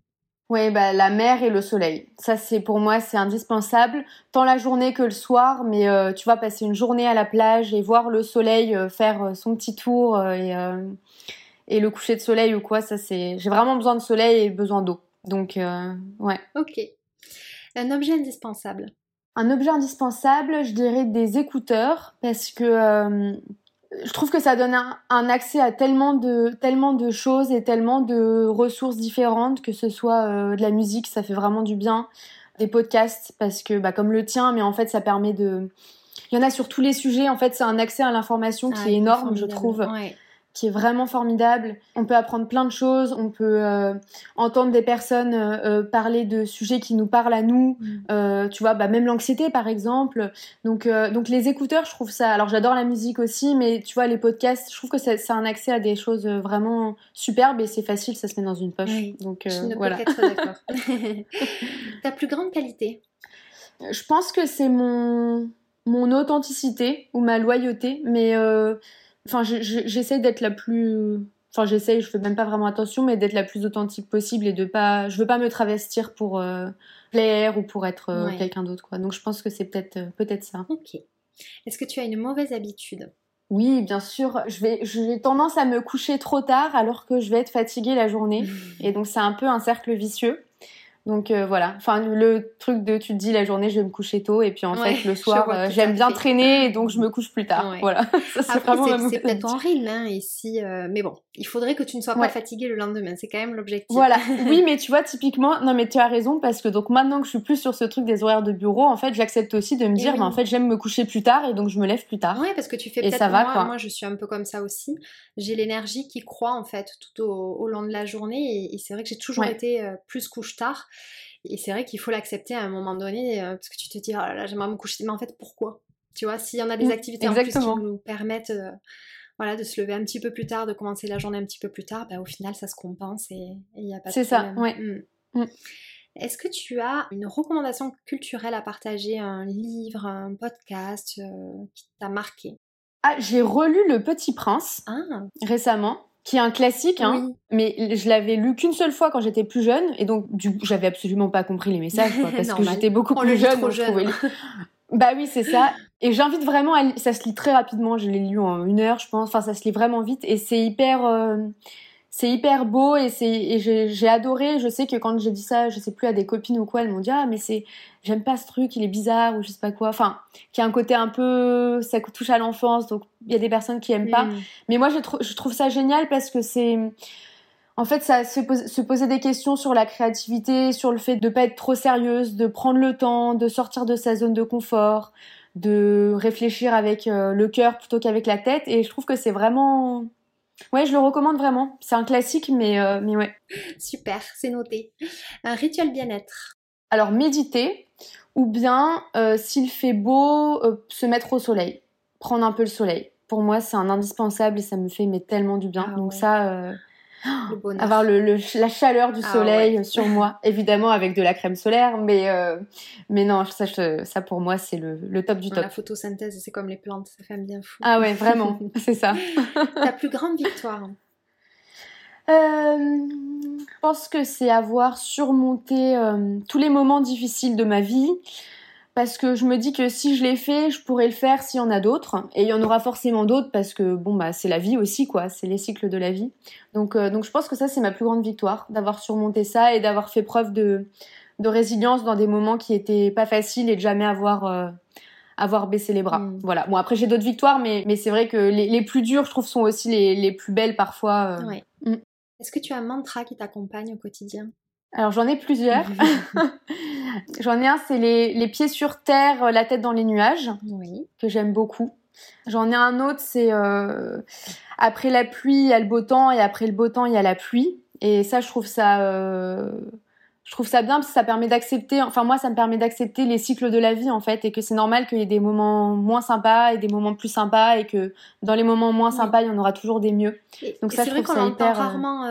Speaker 2: Oui, bah, la mer et le soleil. Ça, c'est pour moi, c'est indispensable, tant la journée que le soir. Mais euh, tu vois, passer une journée à la plage et voir le soleil faire son petit tour et, et le coucher de soleil ou quoi, ça, c'est. J'ai vraiment besoin de soleil et besoin d'eau. Donc, euh, ouais.
Speaker 1: Ok. Un objet indispensable
Speaker 2: Un objet indispensable, je dirais des écouteurs, parce que euh, je trouve que ça donne un, accès à tellement de, tellement de choses et tellement de ressources différentes, que ce soit euh, de la musique, ça fait vraiment du bien, des podcasts, parce que, bah, comme le tien, mais en fait, ça permet de. Il y en a sur tous les sujets, en fait, c'est un accès à l'information qui ah, est énorme, je trouve. Ouais qui est vraiment formidable. On peut apprendre plein de choses, on peut euh, entendre des personnes euh, euh, parler de sujets qui nous parlent à nous, mm. tu vois, bah, même l'anxiété par exemple. Donc, donc les écouteurs, je trouve ça. Alors j'adore la musique aussi, mais tu vois, les podcasts, je trouve que c'est un accès à des choses vraiment superbes et c'est facile, ça se met dans une poche. Donc
Speaker 1: je ne voilà. d'accord. Ta plus grande qualité?
Speaker 2: Je pense que c'est mon mon authenticité ou ma loyauté, mais Enfin, j'essaie d'être la plus. Enfin, j'essaye, je fais même pas vraiment attention, mais d'être la plus authentique possible et de pas. Je veux pas me travestir pour euh, plaire ou pour être euh, quelqu'un d'autre, quoi. Donc, je pense que c'est peut-être euh, peut-être ça.
Speaker 1: Ok. Est-ce que tu as une mauvaise habitude?
Speaker 2: Oui, bien sûr. Je vais, j'ai tendance à me coucher trop tard alors que je vais être fatiguée la journée. Et donc c'est un peu un cercle vicieux. Donc euh, voilà, enfin le truc de tu te dis la journée je vais me coucher tôt et puis en fait le soir euh, j'aime bien traîner et donc je me couche plus tard. Voilà,
Speaker 1: c'est peut-être en rythme hein, ici, euh, mais bon, il faudrait que tu ne sois pas fatiguée le lendemain, c'est quand même l'objectif.
Speaker 2: Voilà, oui mais tu vois typiquement, non mais tu as raison parce que donc maintenant que je suis plus sur ce truc des horaires de bureau, en fait j'accepte aussi de me dire, bah, en fait j'aime me coucher plus tard et donc je me lève plus tard.
Speaker 1: Oui parce que tu fais peut-être ça va moi, moi je suis un peu comme ça aussi. J'ai l'énergie qui croît en fait tout au, long de la journée et, et c'est vrai que j'ai toujours été plus couche tard. Et c'est vrai qu'il faut l'accepter à un moment donné, euh, parce que tu te dis, oh là là, j'aimerais me coucher. Mais en fait, pourquoi? Tu vois, s'il y en a des mmh, activités en plus qui nous permettent euh, voilà, de se lever un petit peu plus tard, de commencer la journée un petit peu plus tard, bah, au final, ça se compense et il n'y a pas de
Speaker 2: C'est ça, ouais.
Speaker 1: Mmh. Mmh. Est-ce que tu as une recommandation culturelle à partager, un livre, un podcast euh, qui t'a marqué?
Speaker 2: Ah, j'ai relu Le Petit Prince ah. récemment qui est un classique, hein, mais je l'avais lu qu'une seule fois quand j'étais plus jeune, et donc du coup j'avais absolument pas compris les messages, parce que j'étais beaucoup plus jeune, donc je trouvais. bah oui, c'est ça. Et j'invite vraiment à... Ça se lit très rapidement, je l'ai lu en une heure, je pense. Enfin, ça se lit vraiment vite, et c'est hyper... Euh, c'est hyper beau et c'est et j'ai adoré. Je sais que quand j'ai dit ça, je sais plus à des copines ou quoi, elles m'ont dit ah mais c'est j'aime pas ce truc, il est bizarre ou je sais pas quoi. Enfin, qui a un côté un peu ça touche à l'enfance, donc il y a des personnes qui aiment pas. Mm. Mais moi je, je trouve ça génial parce que c'est en fait, ça se, se, poser des questions sur la créativité, sur le fait de pas être trop sérieuse, de prendre le temps, de sortir de sa zone de confort, de réfléchir avec euh, le cœur plutôt qu'avec la tête. Et je trouve que c'est vraiment Ouais, je le recommande vraiment. C'est un classique, mais, euh, mais ouais.
Speaker 1: Super, c'est noté. Un rituel bien-être.
Speaker 2: Alors, méditer, ou bien, euh, s'il fait beau, euh, se mettre au soleil. Prendre un peu le soleil. Pour moi, c'est un indispensable et ça me fait mais, tellement du bien. Ah Donc ça, avoir le, la chaleur du ah soleil sur moi, évidemment avec de la crème solaire, mais, euh, mais non, ça, ça pour moi c'est le, le, top du top.
Speaker 1: La photosynthèse, c'est comme les plantes, ça fait bien fou.
Speaker 2: Ah ouais, vraiment, c'est ça.
Speaker 1: Ta plus grande victoire
Speaker 2: euh, Je pense que c'est avoir surmonté euh, tous les moments difficiles de ma vie, parce que je me dis que si je l'ai fait, je pourrais le faire s'il y en a d'autres, et il y en aura forcément d'autres parce que bon bah c'est la vie aussi quoi, c'est les cycles de la vie. Donc euh, donc je pense que ça c'est ma plus grande victoire d'avoir surmonté ça et d'avoir fait preuve de de résilience dans des moments qui étaient pas faciles et de jamais avoir euh, avoir baissé les bras. Mm. Voilà. Bon après j'ai d'autres victoires, mais mais c'est vrai que les, les, plus dures je trouve sont aussi les, les plus belles parfois.
Speaker 1: Euh. Ouais. Mm. Est-ce que tu as un mantra qui t'accompagne au quotidien?
Speaker 2: Alors j'en ai plusieurs. j'en ai un, c'est les, pieds sur terre, la tête dans les nuages,
Speaker 1: oui.
Speaker 2: que j'aime beaucoup. J'en ai un autre, c'est euh, après la pluie, il y a le beau temps, et après le beau temps, il y a la pluie. Et ça, je trouve ça, euh, je trouve ça bien parce que ça permet d'accepter. Enfin moi, ça me permet d'accepter les cycles de la vie en fait, et que c'est normal qu'il y ait des moments moins sympas et des moments plus sympas, et que dans les moments moins sympas, il y en aura toujours des mieux.
Speaker 1: Donc ça, je trouve ça hyper. Euh, rarement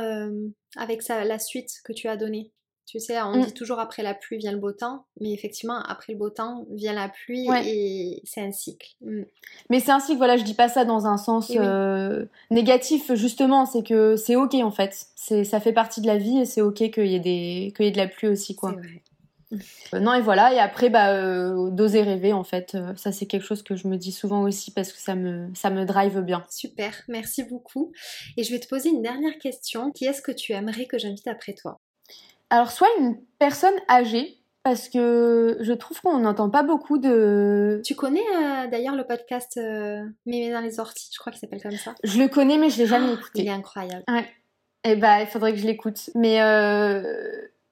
Speaker 1: avec ça, la suite que tu as donnée. Tu sais, on
Speaker 2: Mm.
Speaker 1: dit toujours après la pluie vient le beau temps, mais effectivement, après le beau temps vient la pluie
Speaker 2: Ouais.
Speaker 1: et c'est un cycle. Mm.
Speaker 2: Mais c'est ainsi que voilà, je dis pas ça dans un sens
Speaker 1: oui.
Speaker 2: euh, négatif justement, c'est que c'est ok en fait, ça fait partie de la vie et c'est ok qu'il y ait des qu'il y ait de la pluie aussi quoi. Euh, non et voilà et après bah euh, d'oser rêver en fait, euh, ça c'est quelque chose que je me dis souvent aussi parce que ça me ça me drive bien.
Speaker 1: Super, merci beaucoup. Et je vais te poser une dernière question. Qui est-ce que tu aimerais que j'invite après toi?
Speaker 2: Alors soit une personne âgée parce que je trouve qu'on n'entend pas beaucoup de
Speaker 1: Tu connais euh, d'ailleurs le podcast euh, Mémé dans les orties, je crois qu'il s'appelle comme ça.
Speaker 2: je le connais mais je l'ai jamais
Speaker 1: Oh,
Speaker 2: écouté.
Speaker 1: Il est incroyable.
Speaker 2: Eh bah, il faudrait que je l'écoute. Mais euh,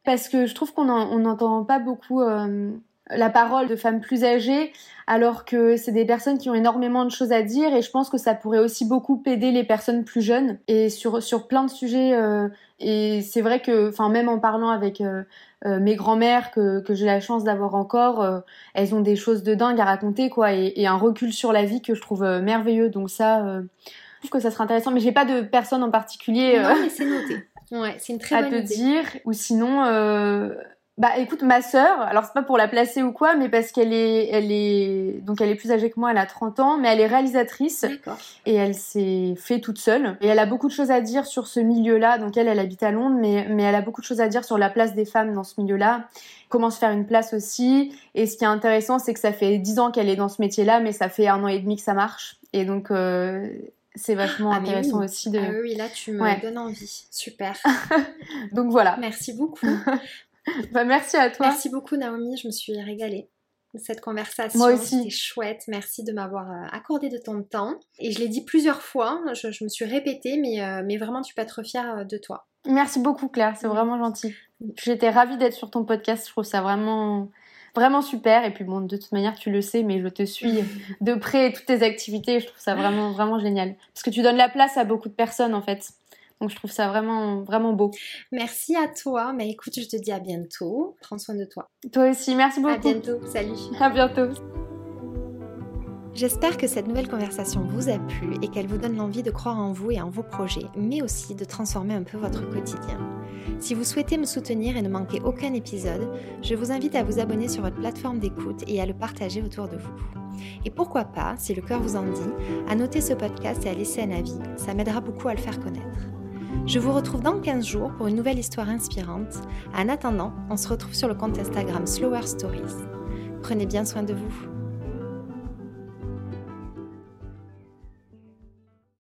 Speaker 2: parce que je trouve qu'on en- on n'entend pas beaucoup euh, la parole de femmes plus âgées, alors que c'est des personnes qui ont énormément de choses à dire, et je pense que ça pourrait aussi beaucoup aider les personnes plus jeunes, et sur, sur plein de sujets. euh, et c'est vrai que, enfin, même en parlant avec euh, euh, mes grands-mères que, que j'ai la chance d'avoir encore, euh, elles ont des choses de dingue à raconter, quoi, et, et un recul sur la vie que je trouve merveilleux. Donc ça, euh, je trouve que ça serait intéressant. Mais j'ai pas de personne en particulier. euh,
Speaker 1: Non, mais c'est noté. Ouais, c'est une très
Speaker 2: à
Speaker 1: bonne
Speaker 2: te
Speaker 1: idée.
Speaker 2: dire ou sinon euh, bah écoute ma sœur alors c'est pas pour la placer ou quoi mais parce qu'elle est elle est donc elle est plus âgée que moi elle a 30 ans mais elle est réalisatrice et elle s'est fait toute seule et elle a beaucoup de choses à dire sur ce milieu-là donc elle elle habite à Londres mais mais elle a beaucoup de choses à dire sur la place des femmes dans ce milieu-là comment se faire une place aussi et ce qui est intéressant c'est que ça fait 10 ans qu'elle est dans ce métier-là mais ça fait un an et demi que ça marche et donc euh, c'est vachement
Speaker 1: Ah,
Speaker 2: intéressant
Speaker 1: oui.
Speaker 2: aussi de
Speaker 1: Ah oui, oui, là tu me
Speaker 2: Ouais.
Speaker 1: donnes envie. Super.
Speaker 2: donc voilà
Speaker 1: Merci beaucoup.
Speaker 2: bah, merci à toi
Speaker 1: Merci beaucoup Naomi, je me suis régalée de cette conversation.
Speaker 2: Moi aussi.
Speaker 1: C'était chouette. Merci de m'avoir euh, accordé de ton temps. Et je l'ai dit plusieurs fois, je, je me suis répétée, mais, euh, mais vraiment tu peux être fière euh, de toi.
Speaker 2: Merci beaucoup Claire, c'est
Speaker 1: Mm.
Speaker 2: vraiment gentil. J'étais ravie d'être sur ton podcast, je trouve ça vraiment vraiment super et puis bon de toute manière tu le sais mais je te suis de près toutes tes activités, je trouve ça vraiment vraiment génial parce que tu donnes la place à beaucoup de personnes en fait. Donc je trouve ça vraiment vraiment beau.
Speaker 1: Merci à toi. Mais écoute, je te dis à bientôt. Prends soin de toi.
Speaker 2: Toi aussi, merci beaucoup.
Speaker 1: À bientôt. Salut.
Speaker 2: À bientôt.
Speaker 1: J'espère que cette nouvelle conversation vous a plu et qu'elle vous donne l'envie de croire en vous et en vos projets, mais aussi de transformer un peu votre quotidien. Si vous souhaitez me soutenir et ne manquer aucun épisode, je vous invite à vous abonner sur votre plateforme d'écoute et à le partager autour de vous. Et pourquoi pas, si le cœur vous en dit, à noter ce podcast et à laisser un avis, ça m'aidera beaucoup à le faire connaître. Je vous retrouve dans 15 jours pour une nouvelle histoire inspirante. En attendant, on se retrouve sur le compte Instagram Slower Stories. Prenez bien soin de vous.